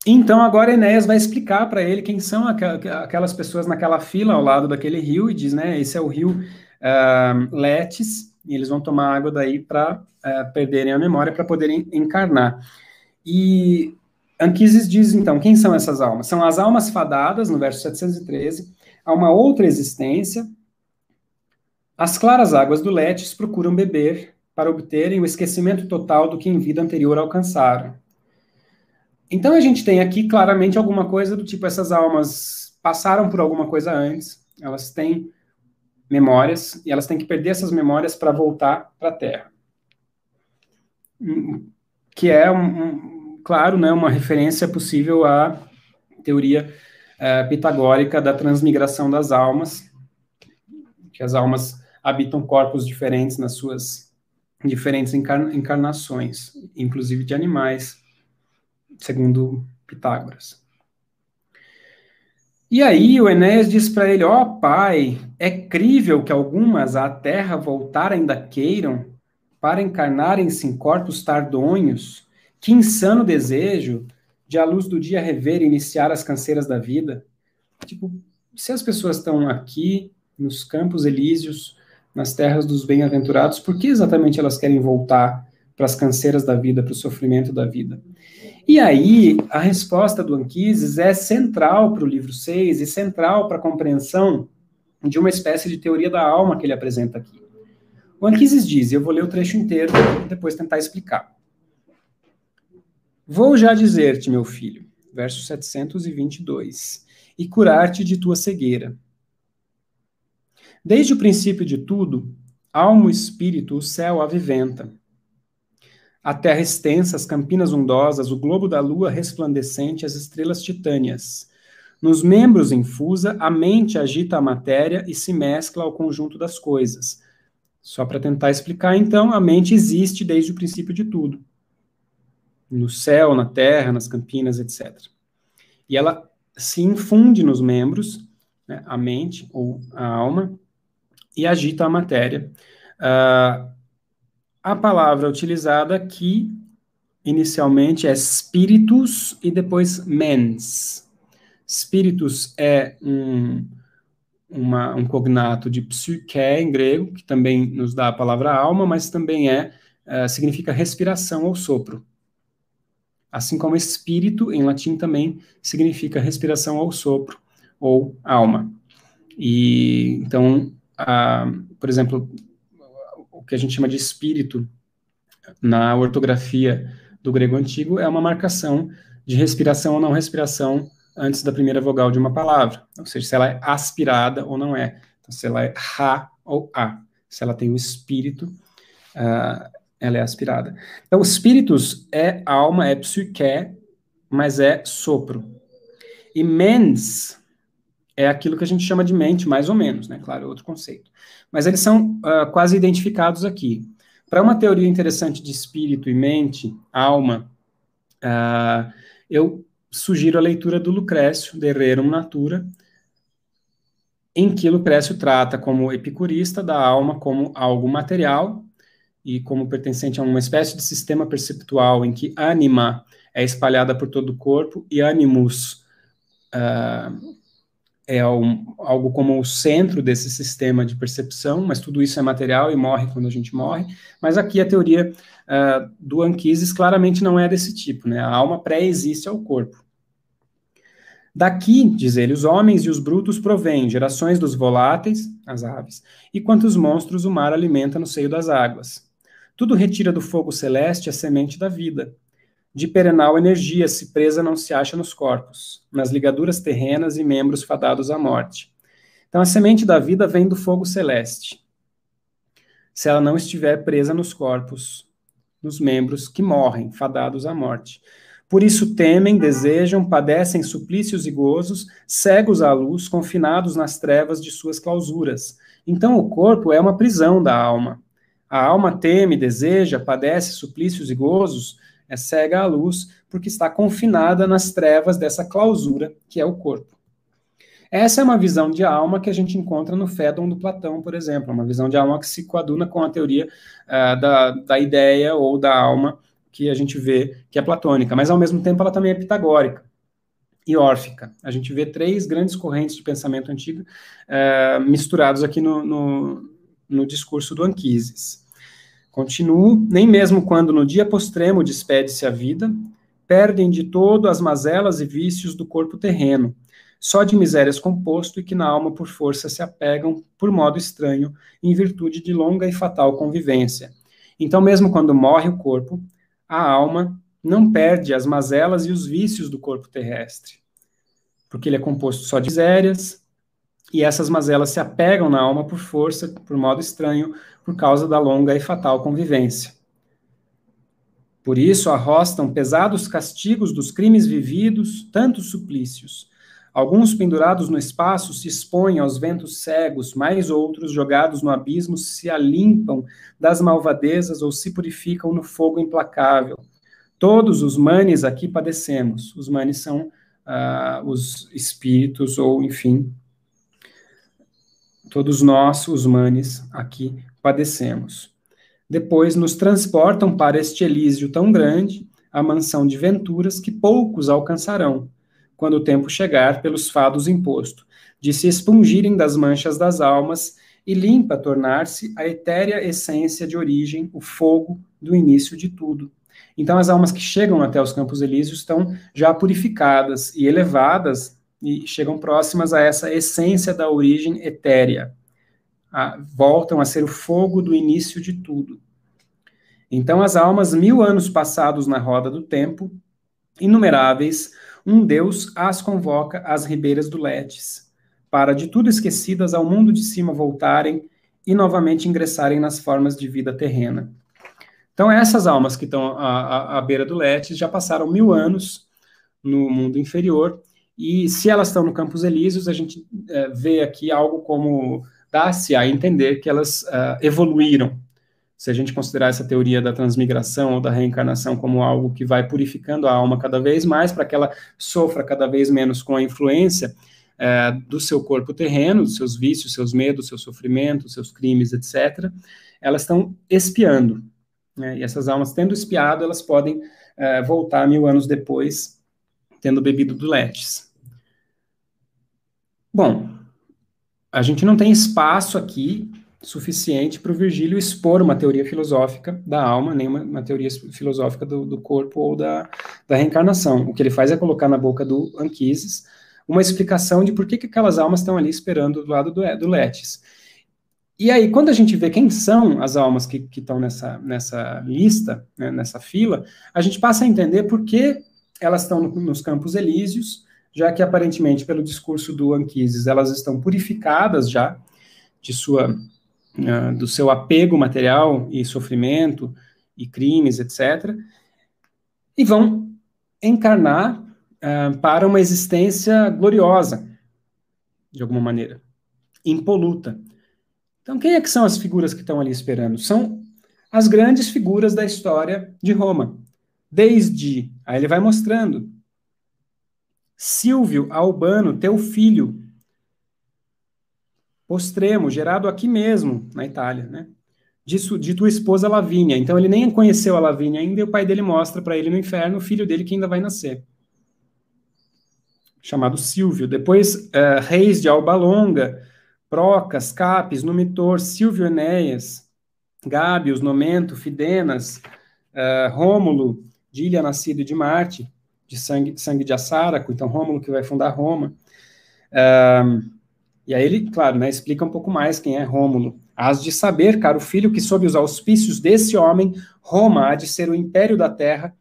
Então agora Enéas vai explicar para ele quem são aquelas pessoas naquela fila ao lado daquele rio e diz, né, esse é o rio uh, Letes, e eles vão tomar água daí para uh, ah, perderem a memória para poderem encarnar. E Anquises diz então, quem são essas almas? São as almas fadadas, no verso 713, a uma outra existência. As claras águas do Letes procuram beber para obterem o esquecimento total do que em vida anterior alcançaram. Então a gente tem aqui claramente alguma coisa do tipo: essas almas passaram por alguma coisa antes, elas têm memórias e elas têm que perder essas memórias para voltar para a Terra. Que é, um, um, claro, né, uma referência possível à teoria uh, pitagórica da transmigração das almas, que as almas habitam corpos diferentes nas suas diferentes encarnações, inclusive de animais segundo Pitágoras. E aí o Enéas diz para ele: Ó oh, pai, é crível que algumas à terra voltar ainda queiram para encarnarem-se em corpos tardonhos, que insano desejo de à luz do dia rever e iniciar as canseiras da vida. Tipo, se as pessoas estão aqui, nos campos elíseos, nas terras dos bem-aventurados, por que exatamente elas querem voltar para as canseiras da vida, para o sofrimento da vida? E aí, a resposta do Anquises é central para o livro 6 e central para a compreensão de uma espécie de teoria da alma que ele apresenta aqui. O Anquises diz, eu vou ler o trecho inteiro e depois tentar explicar. Vou já dizer-te, meu filho, verso 722, e curar-te de tua cegueira. Desde o princípio de tudo, alma e espírito o céu aviventa a terra extensa, as campinas ondosas, o globo da lua resplandecente, as estrelas titâneas. Nos membros infusa, a mente agita a matéria e se mescla ao conjunto das coisas. Só para tentar explicar, então, a mente existe desde o princípio de tudo. No céu, na terra, nas campinas, etc. E ela se infunde nos membros, né, a mente ou a alma, e agita a matéria. Uh, a palavra utilizada aqui, inicialmente, é spiritus e depois mens. Spiritus é um, uma, um cognato de psyche em grego, que também nos dá a palavra alma, mas também é, uh, significa respiração ou sopro. Assim como espírito, em latim, também significa respiração ou sopro, ou alma. E, então, uh, por exemplo, que a gente chama de espírito na ortografia do grego antigo é uma marcação de respiração ou não respiração antes da primeira vogal de uma palavra, ou seja, se ela é aspirada ou não é, então, se ela é ra ou a, se ela tem o espírito, uh, ela é aspirada. Então, espíritos é alma, é psique, mas é sopro. E mens é aquilo que a gente chama de mente, mais ou menos, né? Claro, é outro conceito. Mas eles são uh, quase identificados aqui. Para uma teoria interessante de espírito e mente, alma, uh, eu sugiro a leitura do Lucrécio, de Rerum Natura, em que Lucrécio trata como epicurista da alma como algo material e como pertencente a uma espécie de sistema perceptual em que anima é espalhada por todo o corpo e animus uh, é um, algo como o centro desse sistema de percepção, mas tudo isso é material e morre quando a gente morre. Mas aqui a teoria uh, do Anquises claramente não é desse tipo, né? A alma pré-existe ao corpo. Daqui, diz ele, os homens e os brutos provêm gerações dos voláteis, as aves, e quantos monstros o mar alimenta no seio das águas. Tudo retira do fogo celeste a semente da vida, de perenal energia se presa não se acha nos corpos, nas ligaduras terrenas e membros fadados à morte. Então a semente da vida vem do fogo celeste. Se ela não estiver presa nos corpos, nos membros que morrem, fadados à morte. Por isso temem, desejam, padecem suplícios e gozos, cegos à luz, confinados nas trevas de suas clausuras. Então o corpo é uma prisão da alma. A alma teme, deseja, padece suplícios e gozos, é cega à luz, porque está confinada nas trevas dessa clausura que é o corpo. Essa é uma visão de alma que a gente encontra no Fédon do Platão, por exemplo, uma visão de alma que se coaduna com a teoria uh, da, da ideia ou da alma que a gente vê que é platônica, mas ao mesmo tempo ela também é pitagórica e órfica. A gente vê três grandes correntes de pensamento antigo uh, misturados aqui no, no, no discurso do Anquises. Continuo, nem mesmo quando no dia postremo despede-se a vida, perdem de todo as mazelas e vícios do corpo terreno, só de misérias composto e que na alma por força se apegam por modo estranho, em virtude de longa e fatal convivência. Então, mesmo quando morre o corpo, a alma não perde as mazelas e os vícios do corpo terrestre, porque ele é composto só de misérias, e essas mazelas se apegam na alma por força, por modo estranho, por causa da longa e fatal convivência. Por isso arrostam pesados castigos dos crimes vividos, tantos suplícios. Alguns pendurados no espaço se expõem aos ventos cegos, mais outros jogados no abismo se alimpam das malvadezas ou se purificam no fogo implacável. Todos os manes aqui padecemos. Os manes são uh, os espíritos, ou enfim, todos nós, os manes, aqui padecemos. Depois nos transportam para este Elísio tão grande, a mansão de venturas que poucos alcançarão, quando o tempo chegar pelos fados imposto, de se expungirem das manchas das almas e limpa tornar-se a etérea essência de origem, o fogo do início de tudo. Então as almas que chegam até os campos elíseos estão já purificadas e elevadas e chegam próximas a essa essência da origem etérea a, voltam a ser o fogo do início de tudo. Então, as almas, mil anos passados na roda do tempo, inumeráveis, um Deus as convoca às ribeiras do Letes, para de tudo esquecidas ao mundo de cima voltarem e novamente ingressarem nas formas de vida terrena. Então, essas almas que estão à, à, à beira do Letes já passaram mil anos no mundo inferior, e se elas estão no Campos Elíseos, a gente é, vê aqui algo como dá-se a entender que elas uh, evoluíram. Se a gente considerar essa teoria da transmigração ou da reencarnação como algo que vai purificando a alma cada vez mais, para que ela sofra cada vez menos com a influência uh, do seu corpo terreno, dos seus vícios, seus medos, seus sofrimentos, seus crimes, etc., elas estão espiando. Né? E essas almas, tendo espiado, elas podem uh, voltar mil anos depois, tendo bebido do Letes. Bom, a gente não tem espaço aqui suficiente para o Virgílio expor uma teoria filosófica da alma, nem uma, uma teoria filosófica do, do, corpo ou da, da reencarnação. O que ele faz é colocar na boca do Anquises uma explicação de por que, que aquelas almas estão ali esperando do lado do, do Letes. E aí, quando a gente vê quem são as almas que, estão nessa, nessa lista, né, nessa fila, a gente passa a entender por que elas estão no, nos campos elíseos, já que aparentemente, pelo discurso do Anquises, elas estão purificadas já de sua, uh, do seu apego material e sofrimento e crimes, etc. E vão encarnar uh, para uma existência gloriosa, de alguma maneira, impoluta. Então, quem é que são as figuras que estão ali esperando? São as grandes figuras da história de Roma. Desde, aí ele vai mostrando, Silvio Albano, teu filho, postremo, gerado aqui mesmo, na Itália, né? De, de tua esposa Lavínia. Então ele nem conheceu a Lavínia ainda e o pai dele mostra para ele no inferno o filho dele que ainda vai nascer. Chamado Silvio. Depois, uh, reis de Alba Longa, Procas, Capes, Numitor, Silvio Enéas, Gábios, Nomento, Fidenas, uh, Rômulo, de Ilha nascido de Marte, de sangue, sangue de Assáraco, então Rômulo que vai fundar Roma. Uh, e aí ele, claro, né, explica um pouco mais quem é Rômulo. Hás de saber, caro filho, que sob os auspícios desse homem, Roma há de ser o império da terra,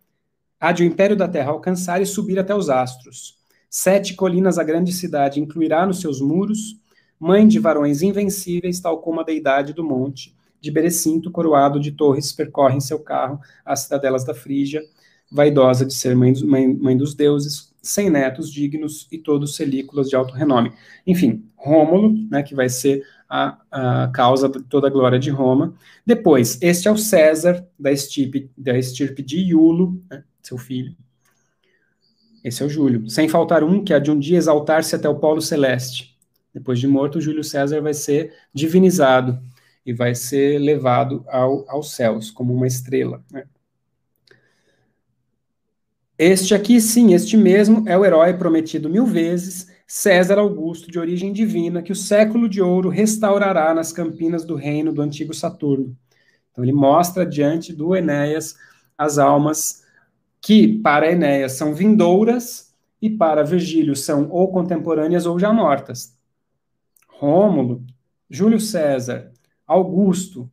há de o império da terra alcançar e subir até os astros. Sete colinas a grande cidade incluirá nos seus muros, mãe de varões invencíveis, tal como a deidade do monte, de Berecinto, coroado de torres, percorre em seu carro as cidadelas da Frígia, vaidosa de ser mãe, mãe, mãe dos deuses, sem netos dignos e todos celículas de alto renome. Enfim, Rômulo, né, que vai ser a, a causa de toda a glória de Roma. Depois, este é o César, da estirpe, da estirpe de Iulo, né, seu filho. Esse é o Júlio. Sem faltar um que há de um dia exaltar-se até o polo celeste. Depois de morto, Júlio César vai ser divinizado e vai ser levado ao, aos céus como uma estrela. Né? Este aqui, sim, este mesmo é o herói prometido mil vezes, César Augusto, de origem divina, que o século de ouro restaurará nas campinas do reino do antigo Saturno. Então, ele mostra diante do Enéas as almas que, para Enéas, são vindouras e para Virgílio são ou contemporâneas ou já mortas. Rômulo, Júlio César, Augusto.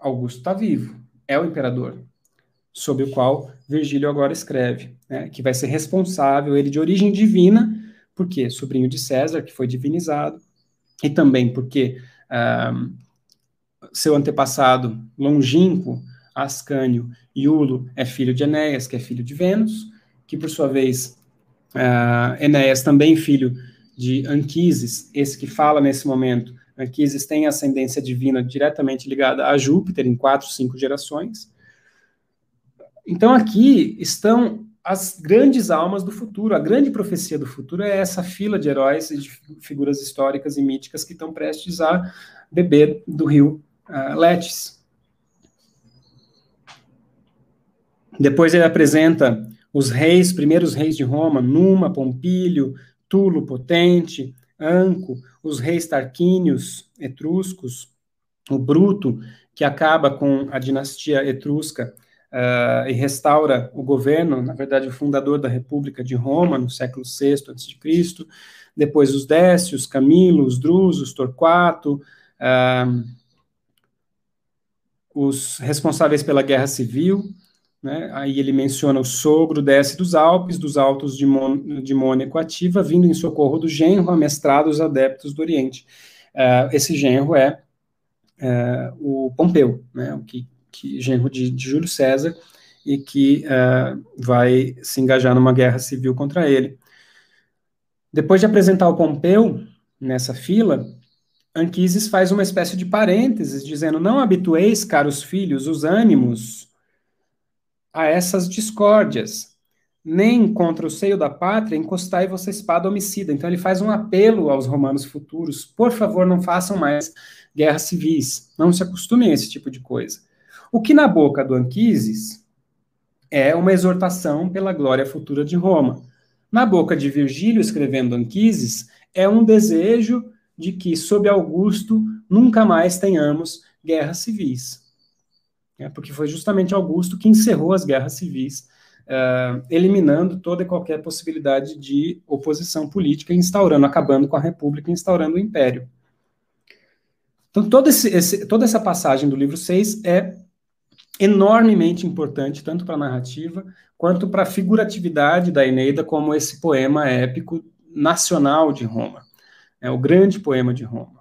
Augusto está vivo, é o imperador sobre o qual Virgílio agora escreve, né, que vai ser responsável, ele de origem divina, porque sobrinho de César, que foi divinizado, e também porque uh, seu antepassado longínquo, Ascânio Iulo, é filho de Enéas, que é filho de Vênus, que por sua vez, uh, Enéas também filho de Anquises, esse que fala nesse momento, Anquises tem ascendência divina diretamente ligada a Júpiter em quatro, cinco gerações, então aqui estão as grandes almas do futuro, a grande profecia do futuro é essa fila de heróis e de figuras históricas e míticas que estão prestes a beber do rio uh, Letes. Depois ele apresenta os reis, primeiros reis de Roma, Numa, Pompílio, Tulo Potente, Anco, os reis tarquínios, etruscos, o Bruto, que acaba com a dinastia etrusca uh, e restaura o governo, na verdade, o fundador da República de Roma, no século VI a.C., depois os Décios, Camilo, os Drusos, Torquato, uh, os responsáveis pela Guerra Civil, né? aí ele menciona o sogro desce dos Alpes, dos altos de, Mon de Mônaco ativa, vindo em socorro do genro, amestrados adeptos do Oriente. Uh, esse genro é uh, o Pompeu, né? o que que, genro de, de Júlio César, e que uh, vai se engajar numa guerra civil contra ele. Depois de apresentar o Pompeu nessa fila, Anquises faz uma espécie de parênteses, dizendo: Não habitueis, caros filhos, os ânimos a essas discórdias, nem contra o seio da pátria encostai vossa espada homicida. Então ele faz um apelo aos romanos futuros: por favor, não façam mais guerras civis, não se acostumem a esse tipo de coisa. O que na boca do Anquises é uma exortação pela glória futura de Roma. Na boca de Virgílio, escrevendo Anquises, é um desejo de que, sob Augusto, nunca mais tenhamos guerras civis. É, porque foi justamente Augusto que encerrou as guerras civis, uh, eliminando toda e qualquer possibilidade de oposição política, instaurando, acabando com a República, instaurando o Império. Então, todo esse, esse, toda essa passagem do livro 6 é enormemente importante, tanto para a narrativa quanto para a figuratividade da Eneida como esse poema épico nacional de Roma. É o grande poema de Roma.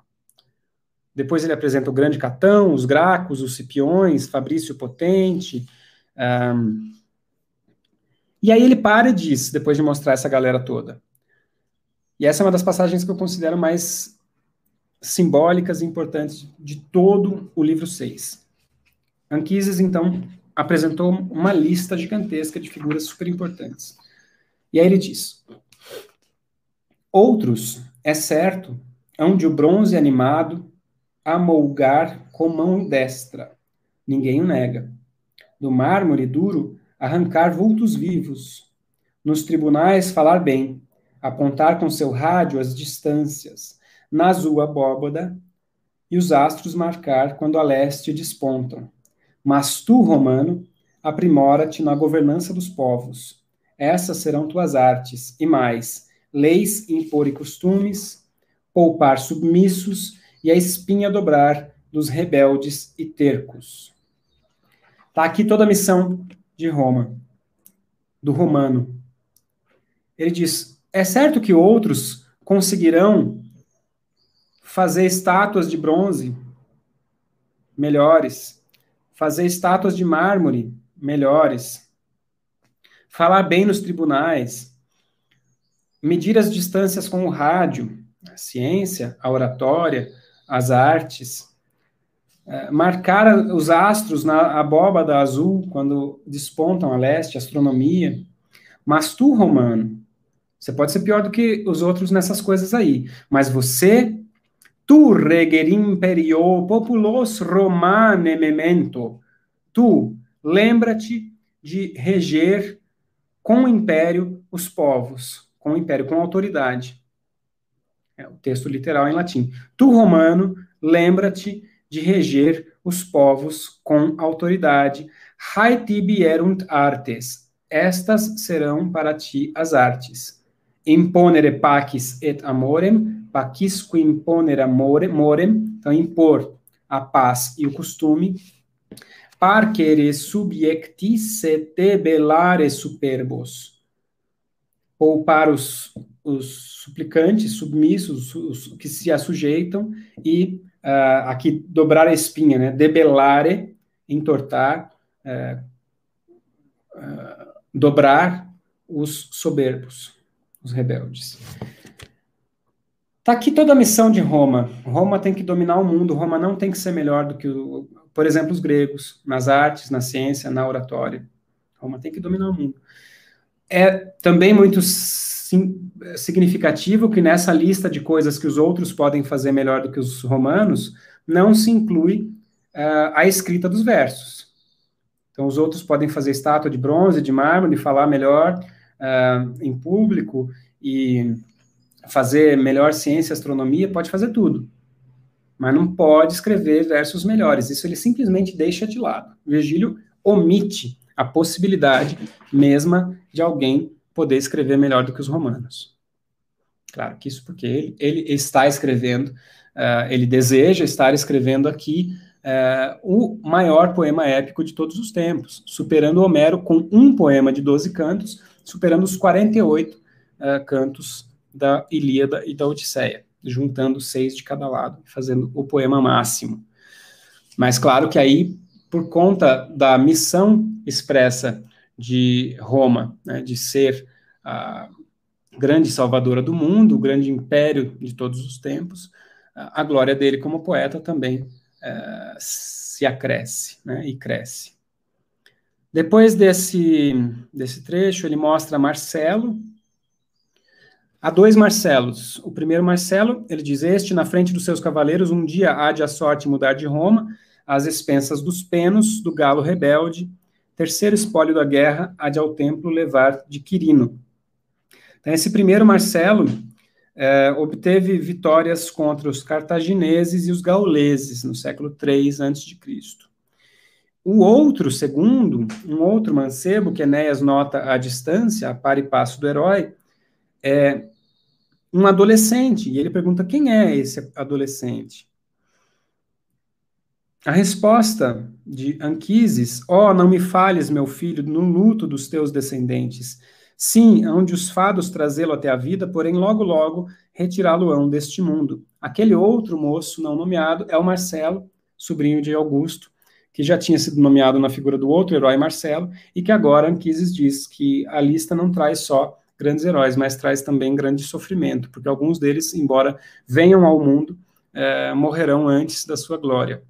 Depois ele apresenta o grande Catão, os Gracos, os Cipiões, Fabrício Potente. Um, e aí ele para e diz, depois de mostrar essa galera toda. E essa é uma das passagens que eu considero mais simbólicas e importantes de todo o livro 6. Anquises, então, apresentou uma lista gigantesca de figuras super importantes. E aí ele diz: Outros, é certo, hão de o bronze animado amolgar com mão destra. Ninguém o nega. Do mármore duro, arrancar vultos vivos. Nos tribunais, falar bem, apontar com seu rádio as distâncias, na azul abóboda, e os astros marcar quando a leste despontam. Mas tu, romano, aprimora-te na governança dos povos. Essas serão tuas artes, e mais, leis impor e costumes, poupar submissos e a espinha dobrar dos rebeldes e tercos. Está aqui toda a missão de Roma, do romano. Ele diz: é certo que outros conseguirão fazer estátuas de bronze melhores, fazer estátuas de mármore melhores, falar bem nos tribunais, medir as distâncias com o rádio, a ciência, a oratória, as artes, é, marcar os astros na abóbada azul quando despontam a leste, astronomia. Mas tu, romano, você pode ser pior do que os outros nessas coisas aí, mas você, tu reger imperio populos romane memento, tu, lembra-te de reger com o império os povos, com o império, com autoridade. É o texto literal em latim. Tu, romano, lembra-te de reger os povos com autoridade. Haetibierunt artes. Estas serão para ti as artes. Imponere pacis et amorem, pacisque imponere amorem, morem, então impor a paz e o costume. Parcere subjectisse te belare superbos. Poupar os, os suplicantes, submissos, os, os que se assujeitam e uh, aqui dobrar a espinha, né? Debelare, entortar, uh, uh, dobrar os soberbos, os rebeldes. Está aqui toda a missão de Roma. Roma tem que dominar o mundo. Roma não tem que ser melhor do que, o, por exemplo, os gregos, nas artes, na ciência, na oratória. Roma tem que dominar o mundo. É também muito sim, significativo que nessa lista de coisas que os outros podem fazer melhor do que os romanos, não se inclui uh, a escrita dos versos. Então, os outros podem fazer estátua de bronze, de mármore, falar melhor uh, em público e fazer melhor ciência, astronomia, pode fazer tudo. Mas não pode escrever versos melhores. Isso ele simplesmente deixa de lado. Virgílio omite a possibilidade mesma de alguém poder escrever melhor do que os romanos. Claro que isso porque ele, ele está escrevendo, uh, ele deseja estar escrevendo aqui uh, o maior poema épico de todos os tempos, superando Homero com um poema de 12 cantos, superando os 48 uh, eh, cantos da Ilíada e da Odisseia, juntando seis de cada lado, fazendo o poema máximo. Mas claro que aí, por conta da missão expressa de Roma, né, de ser a grande salvadora do mundo, o grande império de todos os tempos, a glória dele como poeta também é, se acresce né, e cresce. Depois desse, desse trecho, ele mostra Marcelo. Há dois Marcelos. O primeiro Marcelo, ele diz: Este, na frente dos seus cavaleiros, um dia há de a sorte mudar de Roma, às expensas dos penos, do galo rebelde. Terceiro espólio da guerra, há de ao templo levar de Quirino. Então, esse primeiro Marcelo é, obteve vitórias contra os cartagineses e os gauleses no século III a.C. O outro, segundo, um outro mancebo, que Enéas nota à distância, a par e passo do herói, é um adolescente. E ele pergunta quem é esse adolescente. A resposta de Anquises, ó, oh, não me falhes, meu filho, no luto dos teus descendentes, Sim, onde os fados trazê-lo até a vida, porém logo logo retirá-lo-ão deste mundo. Aquele outro moço não nomeado é o Marcelo, sobrinho de Augusto, que já tinha sido nomeado na figura do outro herói Marcelo, e que agora Anquises diz que a lista não traz só grandes heróis, mas traz também grande sofrimento, porque alguns deles, embora venham ao mundo, é, morrerão antes da sua glória.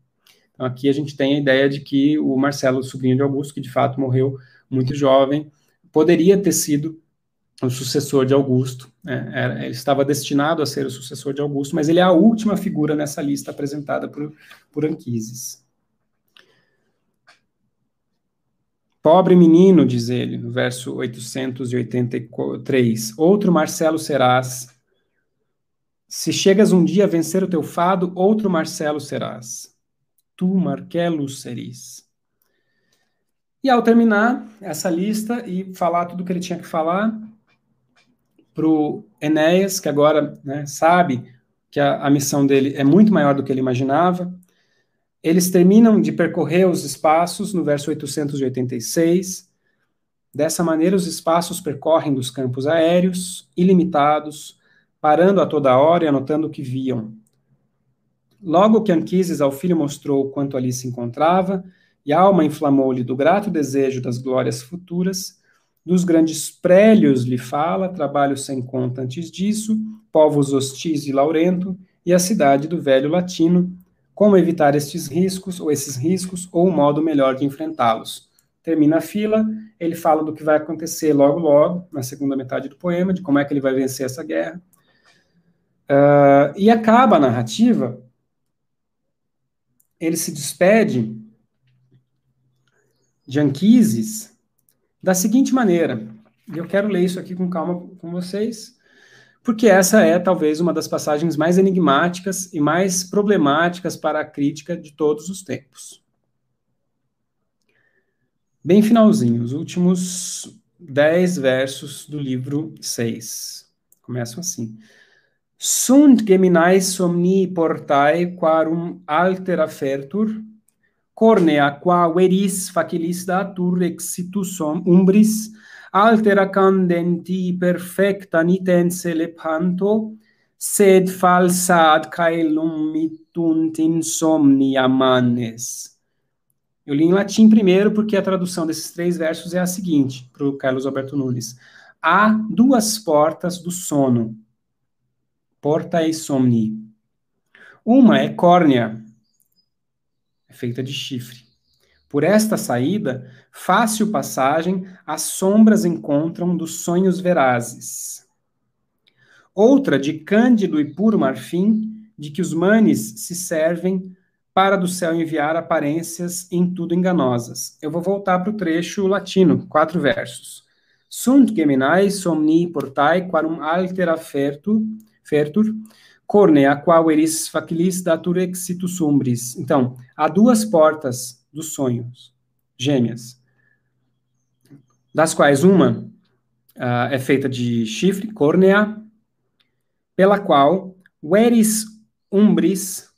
Então, aqui a gente tem a ideia de que o Marcelo, sobrinho de Augusto, que de fato morreu muito jovem, poderia ter sido o sucessor de Augusto. Né? Era, ele estava destinado a ser o sucessor de Augusto, mas ele é a última figura nessa lista apresentada por, por Anquises. Pobre menino, diz ele, no verso 883, outro Marcelo serás. Se chegas um dia a vencer o teu fado, outro Marcelo serás. Tu, Marcelo, seris. E ao terminar essa lista e falar tudo o que ele tinha que falar para o Enéas, que agora né, sabe que a, a missão dele é muito maior do que ele imaginava, eles terminam de percorrer os espaços no verso 886. Dessa maneira, os espaços percorrem dos campos aéreos, ilimitados, parando a toda hora e anotando o que viam. Logo que Anquises ao filho mostrou quanto ali se encontrava, e a alma inflamou-lhe do grato desejo das glórias futuras, dos grandes prélios lhe fala, trabalho sem conta antes disso, povos hostis de Laurento, e a cidade do velho latino, como evitar estes riscos, ou esses riscos, ou o um modo melhor de enfrentá-los. Termina a fila, ele fala do que vai acontecer logo, logo, na segunda metade do poema, de como é que ele vai vencer essa guerra. Uh, e acaba a narrativa, ele se despede de Anquises da seguinte maneira, e eu quero ler isso aqui com calma com vocês, porque essa é talvez uma das passagens mais enigmáticas e mais problemáticas para a crítica de todos os tempos. Bem finalzinho, os últimos dez versos do livro 6. Começam assim. Sunt geminais somni portae quarum altera fertur, cornea qua veris facilis datur exitus umbris, altera candenti perfecta nitense lepanto, sed falsad caelum mitunt insomnia manes. Eu li em latim primeiro, porque a tradução desses três versos é a seguinte, para o Carlos Alberto Nunes. Há duas portas do sono. Porta e somni. Uma é córnea, é feita de chifre. Por esta saída, fácil passagem, as sombras encontram dos sonhos verazes. Outra de cândido e puro marfim, de que os manes se servem para do céu enviar aparências em tudo enganosas. Eu vou voltar para o trecho latino, quatro versos. Sunt geminae somni portae quarum altera fertur, fertur cornea qual eris facilis datur exitus umbris. Então, há duas portas dos sonhos, gêmeas, das quais uma uh, é feita de chifre, córnea, pela qual veris umbris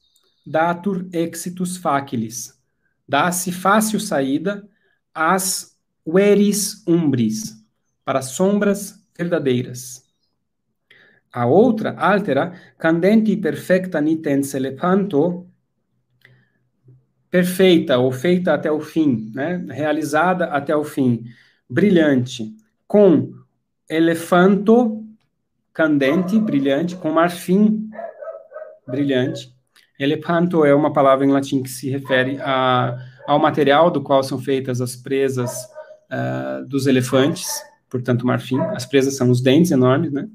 datur exitus facilis. Dá-se fácil saída às veris umbris, para sombras verdadeiras. A outra, altera, candenti perfecta nitens elepanto, perfeita ou feita até o fim, né? realizada até o fim, brilhante, com elefanto, candente, brilhante, com marfim, brilhante. Elepanto é uma palavra em latim que se refere a, ao material do qual são feitas as presas uh, dos elefantes, portanto, marfim. As presas são os dentes enormes, né?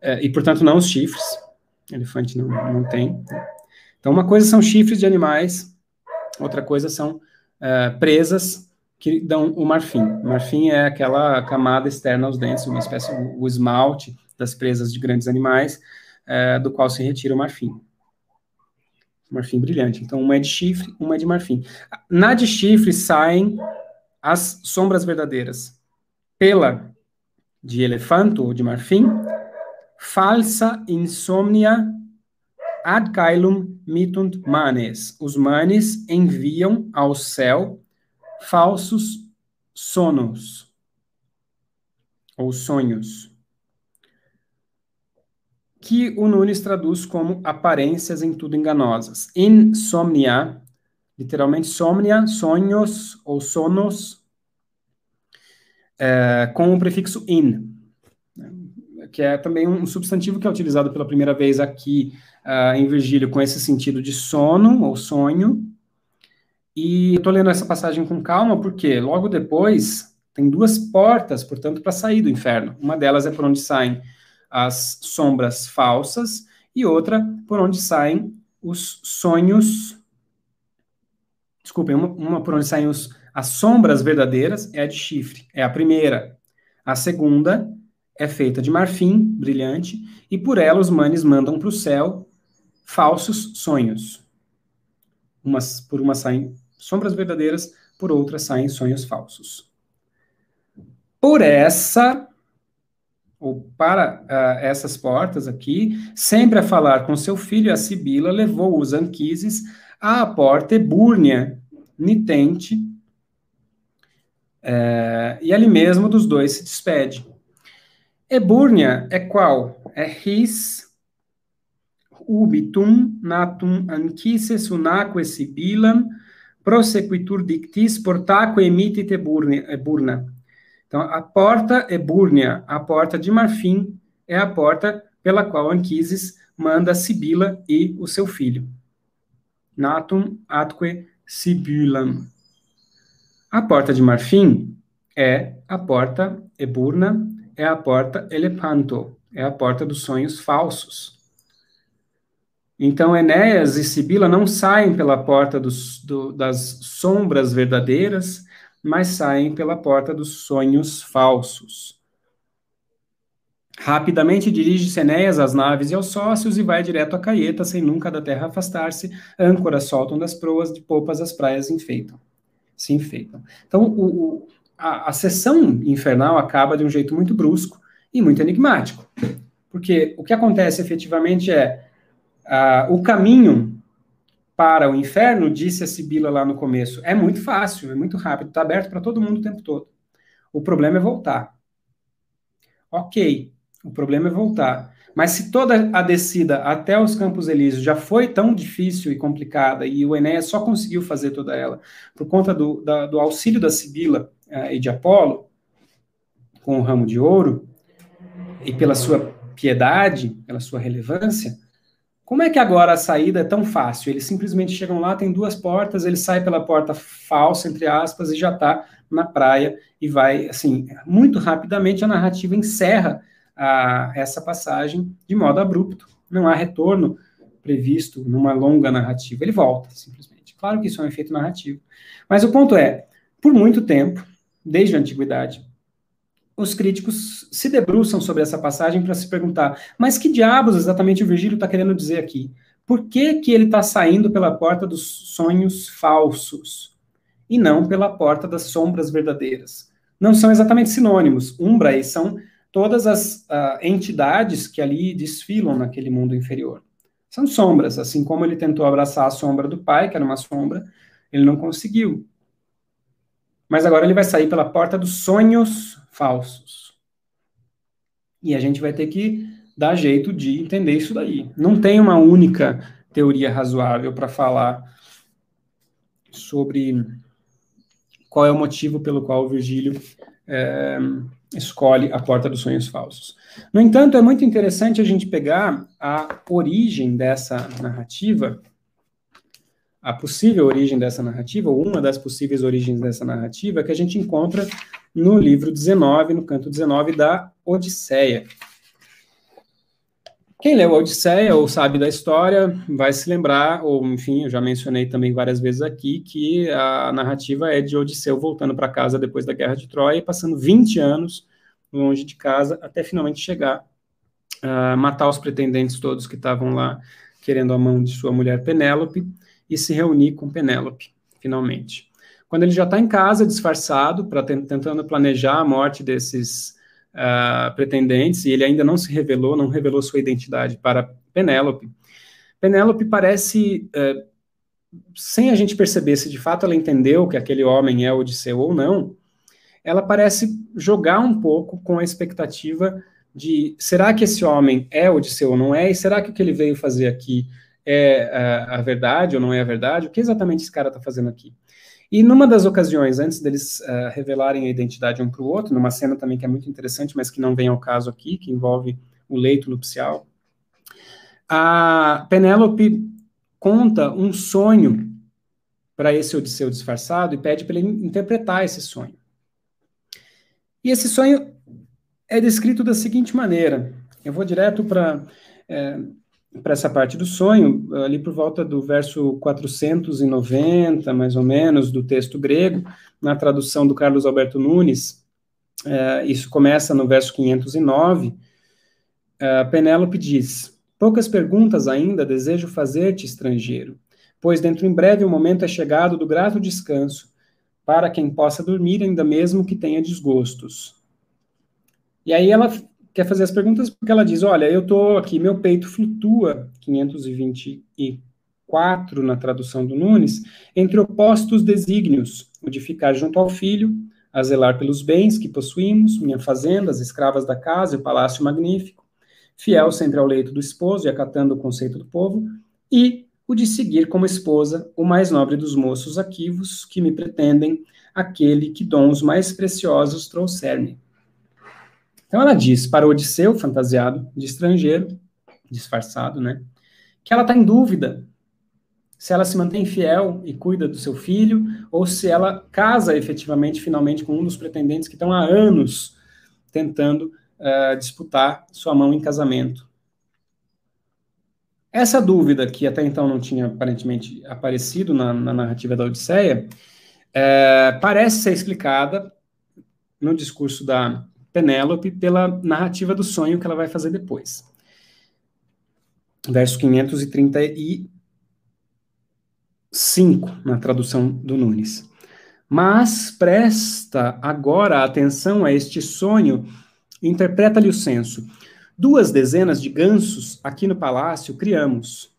é, e, portanto, não os chifres. Elefante não, não tem. Então, uma coisa são chifres de animais, outra coisa são é, presas que dão o marfim. O marfim é aquela camada externa aos dentes, uma espécie, o esmalte das presas de grandes animais, é, do qual se retira o marfim. Marfim brilhante. Então, uma é de chifre, uma é de marfim. Na de chifre saem as sombras verdadeiras. Pela de elefanto ou de marfim, falsa insomnia ad caelum mitunt manes. Os manes enviam ao céu falsos sonos. ou sonhos, que o Nunes traduz como aparências em tudo enganosas. Insomnia, literalmente somnia, sonhos ou sonos, é, com o prefixo in, que é também um substantivo que é utilizado pela primeira vez aqui uh, em Virgílio com esse sentido de sono ou sonho. E estou lendo essa passagem com calma porque logo depois tem duas portas, portanto, para sair do inferno. Uma delas é por onde saem as sombras falsas e outra por onde saem os sonhos. Desculpem, uma, uma por onde saem os, as sombras verdadeiras é a de chifre, é a primeira. A segunda é feita de marfim brilhante e por ela os manes mandam para o céu falsos sonhos. Umas, por uma saem sombras verdadeiras, por outra saem sonhos falsos. Por essa, ou para uh, essas portas aqui, sempre a falar com seu filho, a Sibila levou os Anquises à porta ebúrnia, nitente, uh, e ali mesmo dos dois se despede. Ebúrnia é qual? É ris ubitum natum anquises unaque sibilam prosequitur dictis portaque emitit eburna. Então, a porta ebúrnia, a porta de marfim, é a porta pela qual Anquises manda Sibila e o seu filho. Natum atque sibilam. A porta de marfim é a porta eburna é a porta elepanto, é a porta dos sonhos falsos. Então, Enéas e Sibila não saem pela porta dos, do, das sombras verdadeiras, mas saem pela porta dos sonhos falsos. Rapidamente dirige-se Enéas às naves e aos sócios e vai direto a Caeta, sem nunca da terra afastar-se. Âncoras soltam das proas, de popas as praias enfeitam. Se enfeitam. Então, o, o a, a sessão infernal acaba de um jeito muito brusco e muito enigmático. Porque o que acontece efetivamente é uh, o caminho para o inferno, disse a Sibila lá no começo, é muito fácil, é muito rápido, está aberto para todo mundo o tempo todo. O problema é voltar. Ok, o problema é voltar. Mas se toda a descida até os Campos Elíseos já foi tão difícil e complicada, e o Enéas só conseguiu fazer toda ela por conta do, da, do auxílio da Sibila, e de Apolo, com o ramo de ouro, e pela sua piedade, pela sua relevância, como é que agora a saída é tão fácil? Eles simplesmente chegam lá, tem duas portas, ele sai pela porta falsa, entre aspas, e já está na praia e vai, assim, muito rapidamente a narrativa encerra a, essa passagem de modo abrupto. Não há retorno previsto numa longa narrativa, ele volta, simplesmente. Claro que isso é um efeito narrativo. Mas o ponto é, por muito tempo, desde a antiguidade. Os críticos se debruçam sobre essa passagem para se perguntar: mas que diabos exatamente o Virgílio está querendo dizer aqui? Por que, que ele está saindo pela porta dos sonhos falsos e não pela porta das sombras verdadeiras? Não são exatamente sinônimos. Umbra e são todas as uh, entidades que ali desfilam naquele mundo inferior. São sombras, assim como ele tentou abraçar a sombra do pai, que era uma sombra, ele não conseguiu. Mas agora ele vai sair pela porta dos sonhos falsos. E a gente vai ter que dar jeito de entender isso daí. Não tem uma única teoria razoável para falar sobre qual é o motivo pelo qual o Virgílio é, escolhe a porta dos sonhos falsos. No entanto, é muito interessante a gente pegar a origem dessa narrativa a possível origem dessa narrativa, ou uma das possíveis origens dessa narrativa, que a gente encontra no livro 19, no canto 19 da Odisseia. Quem leu a Odisseia ou sabe da história vai se lembrar, ou enfim, eu já mencionei também várias vezes aqui, que a narrativa é de Odisseu voltando para casa depois da Guerra de Troia e passando 20 anos longe de casa até finalmente chegar a uh, matar os pretendentes todos que estavam lá querendo a mão de sua mulher Penélope e se reunir com Penélope, finalmente. Quando ele já está em casa, disfarçado, para tentando planejar a morte desses uh, pretendentes, e ele ainda não se revelou, não revelou sua identidade para Penélope. Penélope parece, uh, sem a gente perceber se de fato ela entendeu que aquele homem é Odisseu ou não, ela parece jogar um pouco com a expectativa de será que esse homem é Odisseu ou não é? E será que o que ele veio fazer aqui é a, a verdade ou não é a verdade? O que exatamente esse cara está fazendo aqui? E numa das ocasiões, antes deles uh, revelarem a identidade um para o outro, numa cena também que é muito interessante, mas que não vem ao caso aqui, que envolve o leito nupcial, a Penélope conta um sonho para esse Odisseu disfarçado e pede para ele interpretar esse sonho. E esse sonho é descrito da seguinte maneira. Eu vou direto para é, para essa parte do sonho, ali por volta do verso 490, mais ou menos, do texto grego, na tradução do Carlos Alberto Nunes, é, isso começa no verso 509, é, Penélope diz, poucas perguntas ainda desejo fazer-te, estrangeiro, pois dentro em breve o momento é chegado do grato descanso, para quem possa dormir ainda mesmo que tenha desgostos. E aí ela quer fazer as perguntas porque ela diz: Olha, eu estou aqui, meu peito flutua, 524 na tradução do Nunes, entre opostos desígnios, o de ficar junto ao filho, a zelar pelos bens que possuímos, minha fazenda, as escravas da casa e o palácio magnífico, fiel sempre ao leito do esposo e acatando o conceito do povo, e o de seguir como esposa o mais nobre dos moços aquivos que me pretendem, aquele que dons mais preciosos trouxer-me. Então ela diz para Odisseu, fantasiado de estrangeiro, disfarçado, né, que ela está em dúvida se ela se mantém fiel e cuida do seu filho, ou se ela casa efetivamente, finalmente, com um dos pretendentes que estão há anos tentando uh, disputar sua mão em casamento. Essa dúvida, que até então não tinha aparentemente aparecido na, na narrativa da Odisseia, é, parece ser explicada no discurso da, Penélope pela narrativa do sonho que ela vai fazer depois. Verso 535, na tradução do Nunes. Mas presta agora atenção a este sonho, interpreta-lhe o senso. Duas dezenas de gansos aqui no palácio criamos,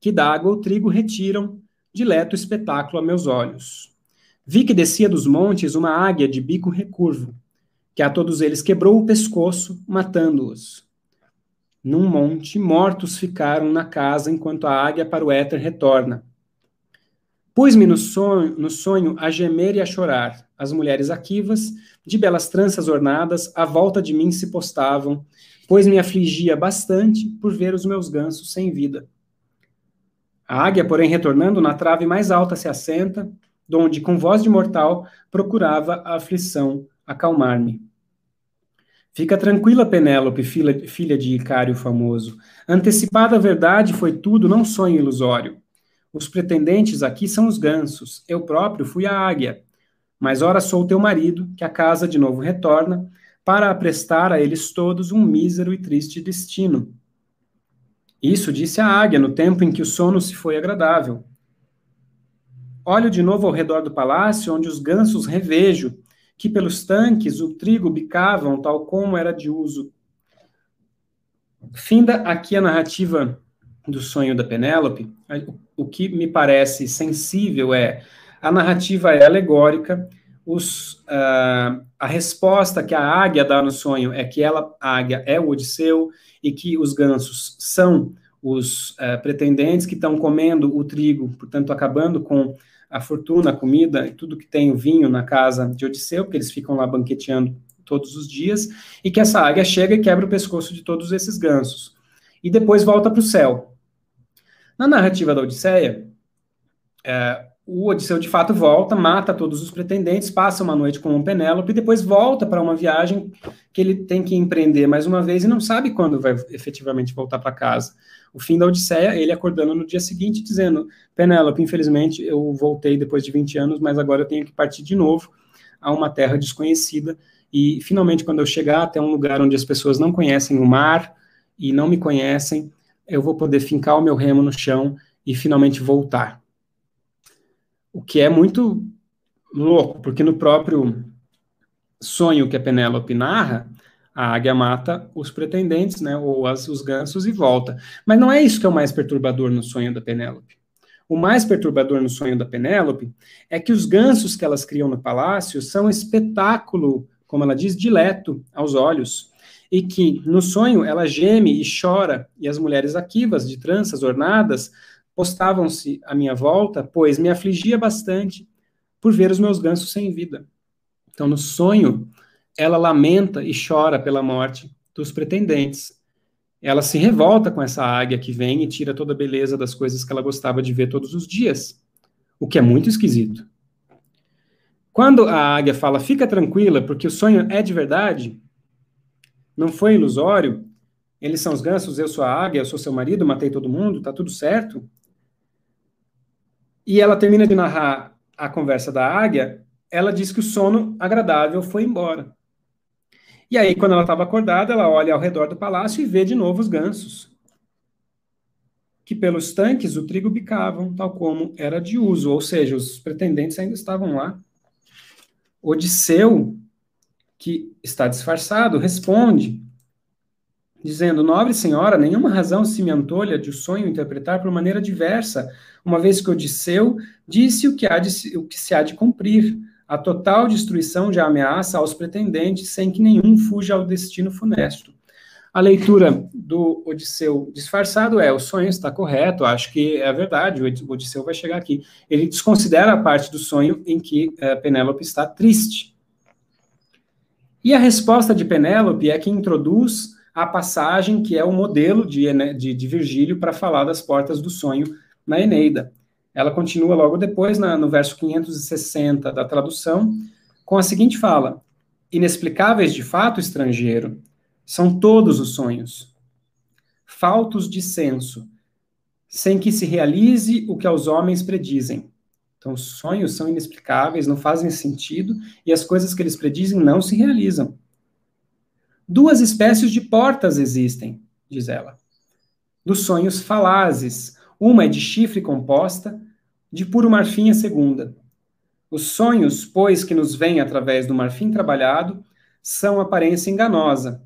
que da água o trigo retiram, dileto espetáculo a meus olhos. Vi que descia dos montes uma águia de bico recurvo, que a todos eles quebrou o pescoço, matando-os. Num monte, mortos ficaram na casa enquanto a águia para o éter retorna. Pus-me no sonho, no sonho a gemer e a chorar. As mulheres aquivas, de belas tranças ornadas, à volta de mim se postavam, pois me afligia bastante por ver os meus gansos sem vida. A águia, porém, retornando na trave mais alta se assenta, donde, com voz de mortal, procurava a aflição acalmar-me. Fica tranquila, Penélope, filha, de Icário famoso. Antecipada a verdade foi tudo, não sonho ilusório. Os pretendentes aqui são os gansos, eu próprio fui a águia. Mas ora sou teu marido, que a casa de novo retorna, para aprestar a eles todos um mísero e triste destino. Isso disse a águia no tempo em que o sono se foi agradável. Olho de novo ao redor do palácio, onde os gansos revejo, que pelos tanques o trigo bicavam, tal como era de uso. Finda aqui a narrativa do sonho da Penélope. O que me parece sensível é a narrativa é alegórica, os, uh, a resposta que a águia dá no sonho é que ela, a águia, é o Odisseu e que os gansos são os uh, pretendentes que estão comendo o trigo, portanto, acabando com a fortuna, a comida e tudo que tem o vinho na casa de Odisseu, porque eles ficam lá banqueteando todos os dias, e que essa águia chega e quebra o pescoço de todos esses gansos. E depois volta para o céu. Na narrativa da Odisseia, é, o Odisseu de fato volta, mata todos os pretendentes, passa uma noite com o Penélope e depois volta para uma viagem que ele tem que empreender mais uma vez e não sabe quando vai efetivamente voltar para casa o fim da Odisseia, ele acordando no dia seguinte, dizendo: Penélope, infelizmente eu voltei depois de 20 anos, mas agora eu tenho que partir de novo a uma terra desconhecida. E finalmente, quando eu chegar até um lugar onde as pessoas não conhecem o mar e não me conhecem, eu vou poder fincar o meu remo no chão e finalmente voltar. O que é muito louco, porque no próprio sonho que a Penélope narra, a águia mata os pretendentes, né, ou as, os gansos e volta. Mas não é isso que é o mais perturbador no sonho da Penélope. O mais perturbador no sonho da Penélope é que os gansos que elas criam no palácio são um espetáculo, como ela diz, dileto aos olhos. E que no sonho ela geme e chora, e as mulheres aquivas, de tranças ornadas, postavam-se à minha volta, pois me afligia bastante por ver os meus gansos sem vida. Então, no sonho, ela lamenta e chora pela morte dos pretendentes. Ela se revolta com essa águia que vem e tira toda a beleza das coisas que ela gostava de ver todos os dias, o que é muito esquisito. Quando a águia fala, fica tranquila, porque o sonho é de verdade, não foi ilusório, eles são os gansos, eu sou a águia, eu sou seu marido, matei todo mundo, tá tudo certo. E ela termina de narrar a conversa da águia, ela diz que o sono agradável foi embora. E aí, quando ela estava acordada, ela olha ao redor do palácio e vê de novo os gansos, que pelos tanques o trigo bicavam, tal como era de uso, ou seja, os pretendentes ainda estavam lá. Odisseu, que está disfarçado, responde, dizendo: Nobre senhora, nenhuma razão se me antolha de o sonho interpretar por maneira diversa, uma vez que Odisseu disse o que, há de, o que se há de cumprir a total destruição de ameaça aos pretendentes, sem que nenhum fuja ao destino funesto. A leitura do Odisseu disfarçado é: o sonho está correto, acho que é verdade, o Odisseu vai chegar aqui. Ele desconsidera a parte do sonho em que uh, Penélope está triste. E a resposta de Penélope é que introduz a passagem que é o modelo de, de, de Virgílio para falar das portas do sonho na Eneida. Ela continua logo depois, na, no verso 560 da tradução, com a seguinte fala: Inexplicáveis de fato, estrangeiro, são todos os sonhos, faltos de senso, sem que se realize o que aos homens predizem. Então, os sonhos são inexplicáveis, não fazem sentido, e as coisas que eles predizem não se realizam. Duas espécies de portas existem, diz ela. Dos sonhos falazes, uma é de chifre composta, de puro marfim a segunda. Os sonhos, pois, que nos vêm através do marfim trabalhado, são aparência enganosa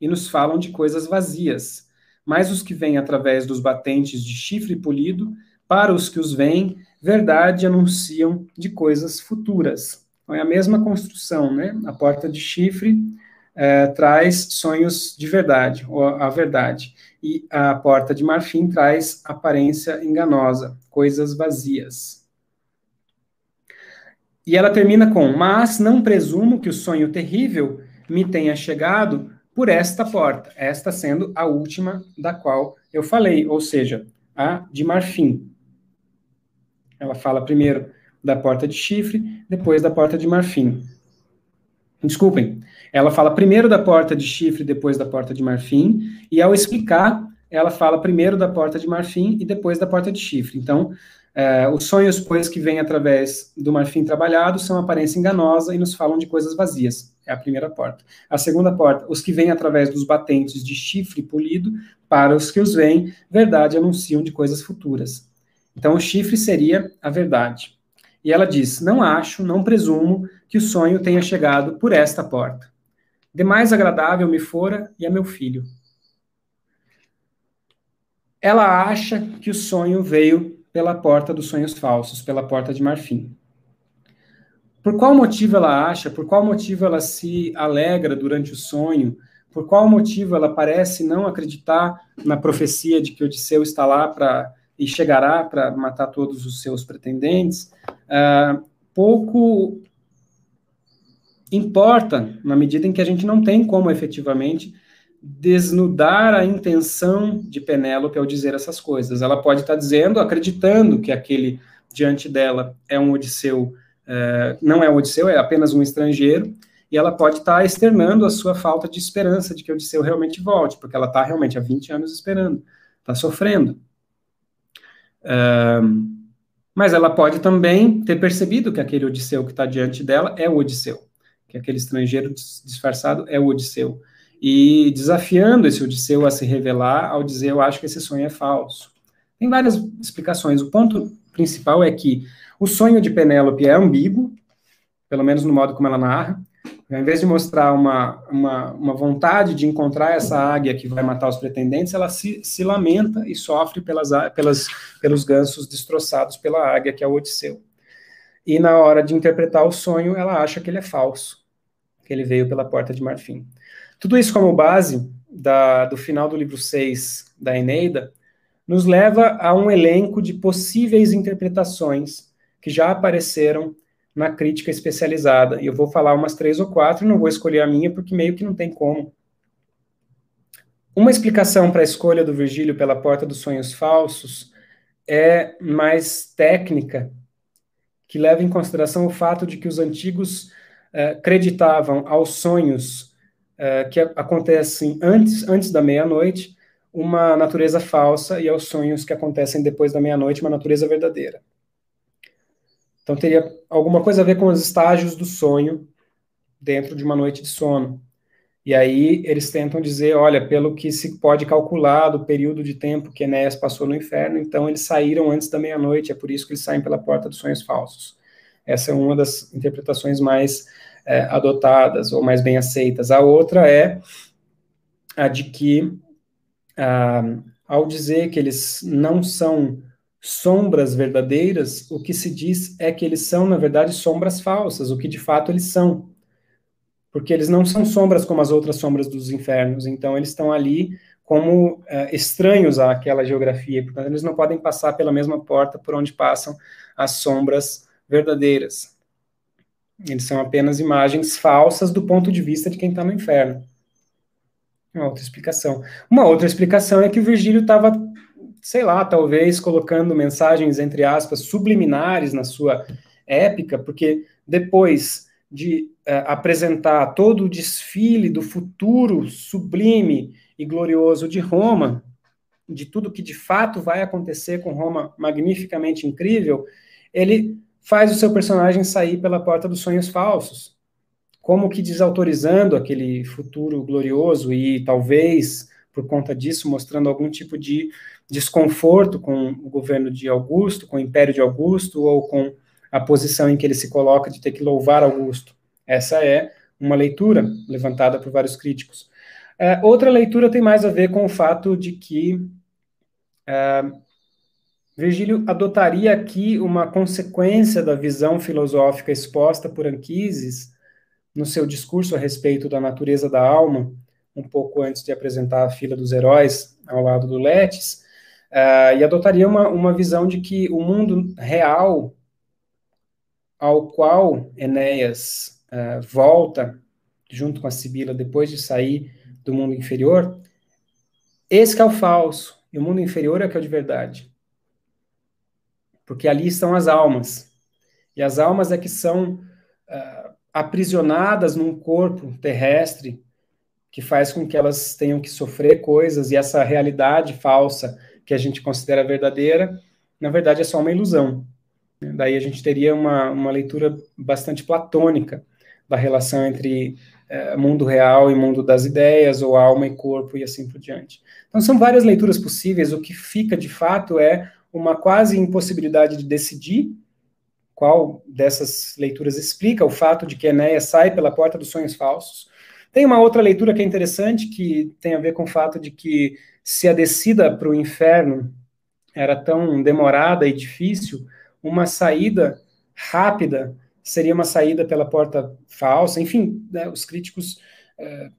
e nos falam de coisas vazias. Mas os que vêm através dos batentes de chifre polido, para os que os veem, verdade anunciam de coisas futuras. Então é a mesma construção, né? A porta de chifre é, traz sonhos de verdade, ou a verdade e a porta de marfim traz aparência enganosa, coisas vazias. E ela termina com: Mas não presumo que o sonho terrível me tenha chegado por esta porta, esta sendo a última da qual eu falei, ou seja, a de marfim. Ela fala primeiro da porta de chifre, depois da porta de marfim. Desculpem, ela fala primeiro da porta de chifre, depois da porta de marfim, e ao explicar, ela fala primeiro da porta de marfim e depois da porta de chifre. Então, é, os sonhos, pois, que vêm através do marfim trabalhado são aparência enganosa e nos falam de coisas vazias. É a primeira porta. A segunda porta, os que vêm através dos batentes de chifre polido, para os que os veem, verdade anunciam de coisas futuras. Então, o chifre seria a verdade. E ela diz: Não acho, não presumo que o sonho tenha chegado por esta porta. De mais agradável me fora e a meu filho. Ela acha que o sonho veio pela porta dos sonhos falsos, pela porta de marfim. Por qual motivo ela acha, por qual motivo ela se alegra durante o sonho, por qual motivo ela parece não acreditar na profecia de que Odisseu está lá para e chegará para matar todos os seus pretendentes, uh, pouco importa na medida em que a gente não tem como efetivamente desnudar a intenção de Penélope ao dizer essas coisas. Ela pode estar dizendo, acreditando que aquele diante dela é um Odisseu, é, não é um Odisseu, é apenas um estrangeiro, e ela pode estar externando a sua falta de esperança de que Odisseu realmente volte, porque ela está realmente há 20 anos esperando, está sofrendo. É, mas ela pode também ter percebido que aquele Odisseu que está diante dela é o Odisseu, que aquele estrangeiro disfarçado é o Odisseu e desafiando esse Odisseu a se revelar ao dizer eu acho que esse sonho é falso. Tem várias explicações. O ponto principal é que o sonho de Penélope é ambíguo, pelo menos no modo como ela narra. Ao invés de mostrar uma, uma, uma vontade de encontrar essa águia que vai matar os pretendentes, ela se, se lamenta e sofre pelas, pelas, pelos gansos destroçados pela águia, que é o Odisseu. E na hora de interpretar o sonho, ela acha que ele é falso, que ele veio pela porta de marfim. Tudo isso como base da, do final do livro 6 da Eneida, nos leva a um elenco de possíveis interpretações que já apareceram na crítica especializada. E eu vou falar umas três ou quatro, não vou escolher a minha, porque meio que não tem como. Uma explicação para a escolha do Virgílio pela porta dos sonhos falsos é mais técnica, que leva em consideração o fato de que os antigos uh, acreditavam aos sonhos uh, que acontecem antes, antes da meia-noite uma natureza falsa e aos sonhos que acontecem depois da meia-noite uma natureza verdadeira. Então teria alguma coisa a ver com os estágios do sonho dentro de uma noite de sono. E aí eles tentam dizer, olha, pelo que se pode calcular do período de tempo que Enéas passou no inferno, então eles saíram antes da meia-noite, é por isso que eles saem pela porta dos sonhos falsos. Essa é uma das interpretações mais é, adotadas ou mais bem aceitas. A outra é a de que, ah, ao dizer que eles não são sombras verdadeiras, o que se diz é que eles são, na verdade, sombras falsas, o que de fato eles são. Porque eles não são sombras como as outras sombras dos infernos, então eles estão ali como uh, estranhos àquela geografia, portanto eles não podem passar pela mesma porta por onde passam as sombras verdadeiras. Eles são apenas imagens falsas do ponto de vista de quem está no inferno. Uma outra explicação. Uma outra explicação é que o Virgílio estava sei lá, talvez colocando mensagens, entre aspas, subliminares na sua épica, porque depois de uh, apresentar todo o desfile do futuro sublime e glorioso de Roma, de tudo que de fato vai acontecer com Roma magnificamente incrível, ele faz o seu personagem sair pela porta dos sonhos falsos, como que desautorizando aquele futuro glorioso e talvez por conta disso mostrando algum tipo de desconforto com o governo de Augusto, com o império de Augusto, ou com a posição em que ele se coloca de ter que louvar Augusto. Essa é uma leitura levantada por vários críticos. Uh, outra leitura tem mais a ver com o fato de que uh, Virgílio adotaria aqui uma consequência da visão filosófica exposta por Anquises no seu discurso a respeito da natureza da alma, um pouco antes de apresentar a fila dos heróis ao lado do Letes, uh, e adotaria uma, uma visão de que o mundo real ao qual Enéas uh, volta junto com a Sibila depois de sair do mundo inferior, esse é o falso, e o mundo inferior é que é o de verdade. Porque ali estão as almas. E as almas é que são uh, aprisionadas num corpo terrestre que faz com que elas tenham que sofrer coisas e essa realidade falsa que a gente considera verdadeira, na verdade é só uma ilusão. Daí a gente teria uma, uma leitura bastante platônica da relação entre é, mundo real e mundo das ideias, ou alma e corpo, e assim por diante. Então são várias leituras possíveis, o que fica de fato é uma quase impossibilidade de decidir qual dessas leituras explica o fato de que Enéas sai pela porta dos sonhos falsos. Tem uma outra leitura que é interessante, que tem a ver com o fato de que se a descida para o inferno era tão demorada e difícil, uma saída rápida seria uma saída pela porta falsa. Enfim, né, os críticos eh,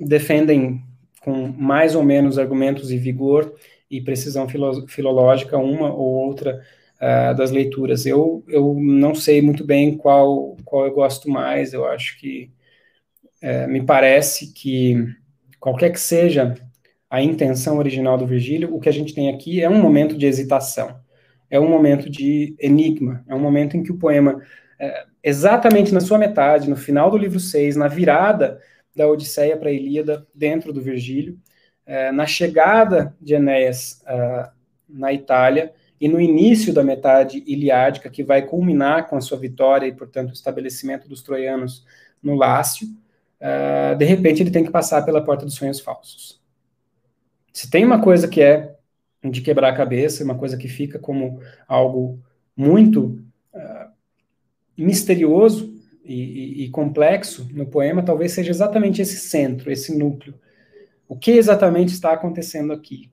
defendem com mais ou menos argumentos e vigor e precisão filo filológica uma ou outra uh, das leituras. Eu, eu não sei muito bem qual, qual eu gosto mais, eu acho que uh, me parece que qualquer que seja a intenção original do Virgílio, o que a gente tem aqui é um momento de hesitação, é um momento de enigma, é um momento em que o poema, é, exatamente na sua metade, no final do livro 6, na virada da Odisseia para a Ilíada, dentro do Virgílio, na chegada de Enéas uh, na Itália, e no início da metade iliádica, que vai culminar com a sua vitória e, portanto, o estabelecimento dos troianos no Lácio, uh, de repente ele tem que passar pela porta dos sonhos falsos. Se tem uma coisa que é de quebrar a cabeça, uma coisa que fica como algo muito misterioso e, e, e complexo no poema talvez seja exatamente esse centro, esse núcleo. O que exatamente está acontecendo aqui?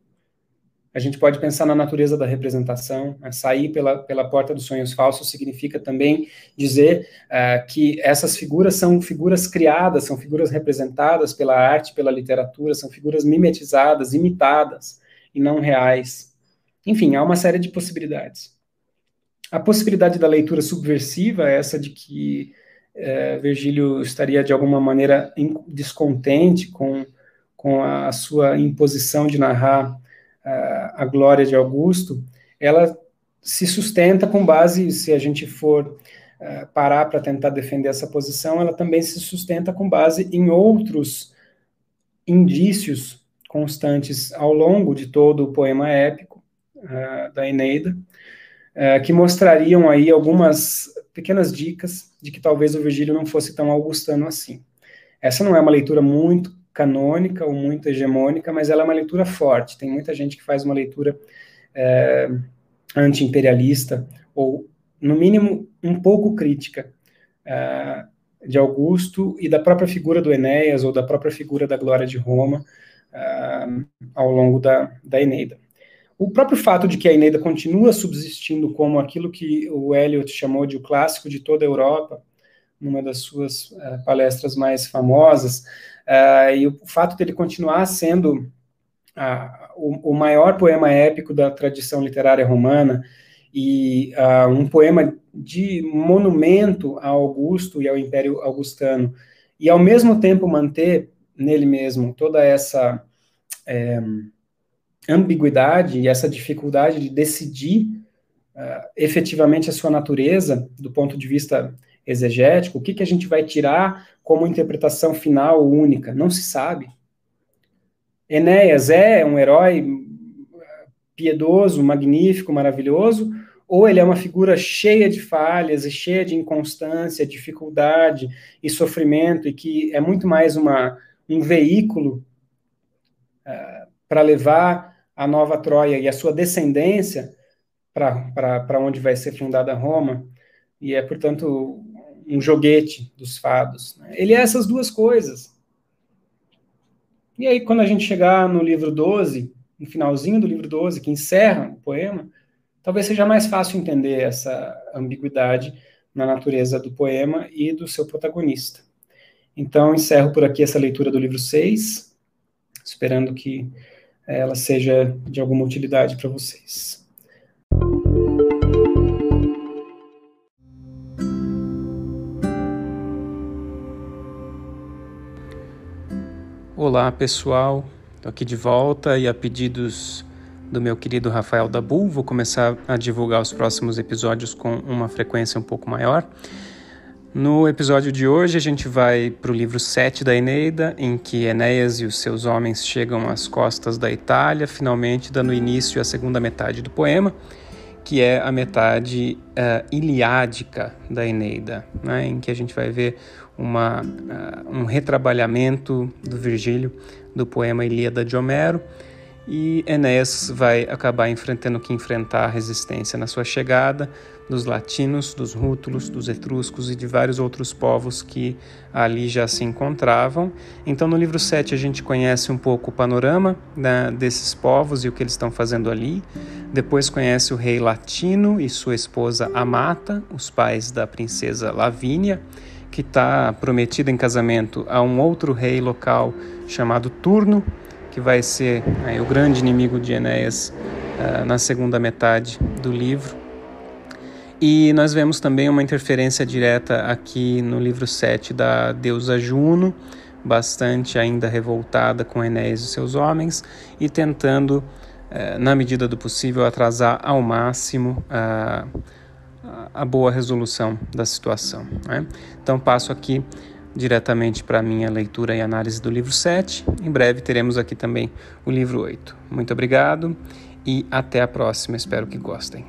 A gente pode pensar na natureza da representação. Né? Sair pela, pela porta dos sonhos falsos significa também dizer uh, que essas figuras são figuras criadas, são figuras representadas pela arte, pela literatura, são figuras mimetizadas, imitadas e não reais. Enfim, há uma série de possibilidades. A possibilidade da leitura subversiva é essa de que uh, Virgílio estaria de alguma maneira descontente com, com a sua imposição de narrar a, glória de Augusto, ela se sustenta com base, se a gente for uh, parar para tentar defender essa posição, ela também se sustenta com base em outros indícios constantes ao longo de todo o poema épico uh, da Eneida, uh, que mostrariam aí algumas pequenas dicas de que talvez o Virgílio não fosse tão augustano assim. Essa não é uma leitura muito canônica ou muito hegemônica, mas ela é uma leitura forte. Tem muita gente que faz uma leitura é, anti-imperialista, ou, no mínimo, um pouco crítica é, de Augusto e da própria figura do Enéas, ou da própria figura da Glória de Roma, é, ao longo da, da Eneida. O próprio fato de que a Eneida continua subsistindo como aquilo que o Eliot chamou de o clássico de toda a Europa, numa das suas uh, palestras mais famosas, uh, e o fato dele continuar sendo uh, o, o, maior poema épico da tradição literária romana e um poema de monumento a Augusto e ao Império Augustano, e ao mesmo tempo manter nele mesmo toda essa é, ambiguidade e essa dificuldade de decidir efetivamente a sua natureza do ponto de vista exegético, o que, que a gente vai tirar como interpretação final única? Não se sabe. Enéas é um herói piedoso, magnífico, maravilhoso, ou ele é uma figura cheia de falhas e cheia de inconstância, dificuldade e sofrimento, e que é muito mais uma, um veículo uh, para levar a nova Troia e a sua descendência para onde vai ser fundada Roma, e é, portanto, um joguete dos fados. Né? Ele é essas duas coisas. E aí, quando a gente chegar no livro 12, no finalzinho do livro 12, que encerra o poema, talvez seja mais fácil entender essa ambiguidade na natureza do poema e do seu protagonista. Então, encerro por aqui essa leitura do livro 6, esperando que ela seja de alguma utilidade para vocês. Olá pessoal, estou aqui de volta e a pedidos do meu querido Rafael Dabu, vou começar a divulgar os próximos episódios com uma frequência um pouco maior. No episódio de hoje a gente vai para o livro 7 da Eneida, em que Enéas e os seus homens chegam às costas da Itália, finalmente dando início à segunda metade do poema, que é a metade uh, iliádica da Eneida, né, em que a gente vai ver uma, uh, um retrabalhamento do Virgílio do poema Ilíada de Homero e Enéas vai acabar enfrentando que enfrentar a resistência na sua chegada dos latinos, dos rútulos, dos etruscos e de vários outros povos que ali já se encontravam. Então, no livro 7, a gente conhece um pouco o panorama né, desses povos e o que eles estão fazendo ali. Depois, conhece o rei latino e sua esposa Amata, os pais da princesa Lavínia que está prometida em casamento a um outro rei local chamado Turno, que vai ser aí, o grande inimigo de Enéas uh, na segunda metade do livro. E nós vemos também uma interferência direta aqui no livro 7 da deusa Juno, bastante ainda revoltada com Enéas e seus homens e tentando, uh, na medida do possível, atrasar ao máximo a. A boa resolução da situação. Né? Então, passo aqui diretamente para a minha leitura e análise do livro 7. Em breve teremos aqui também o livro 8. Muito obrigado e até a próxima. Espero que gostem.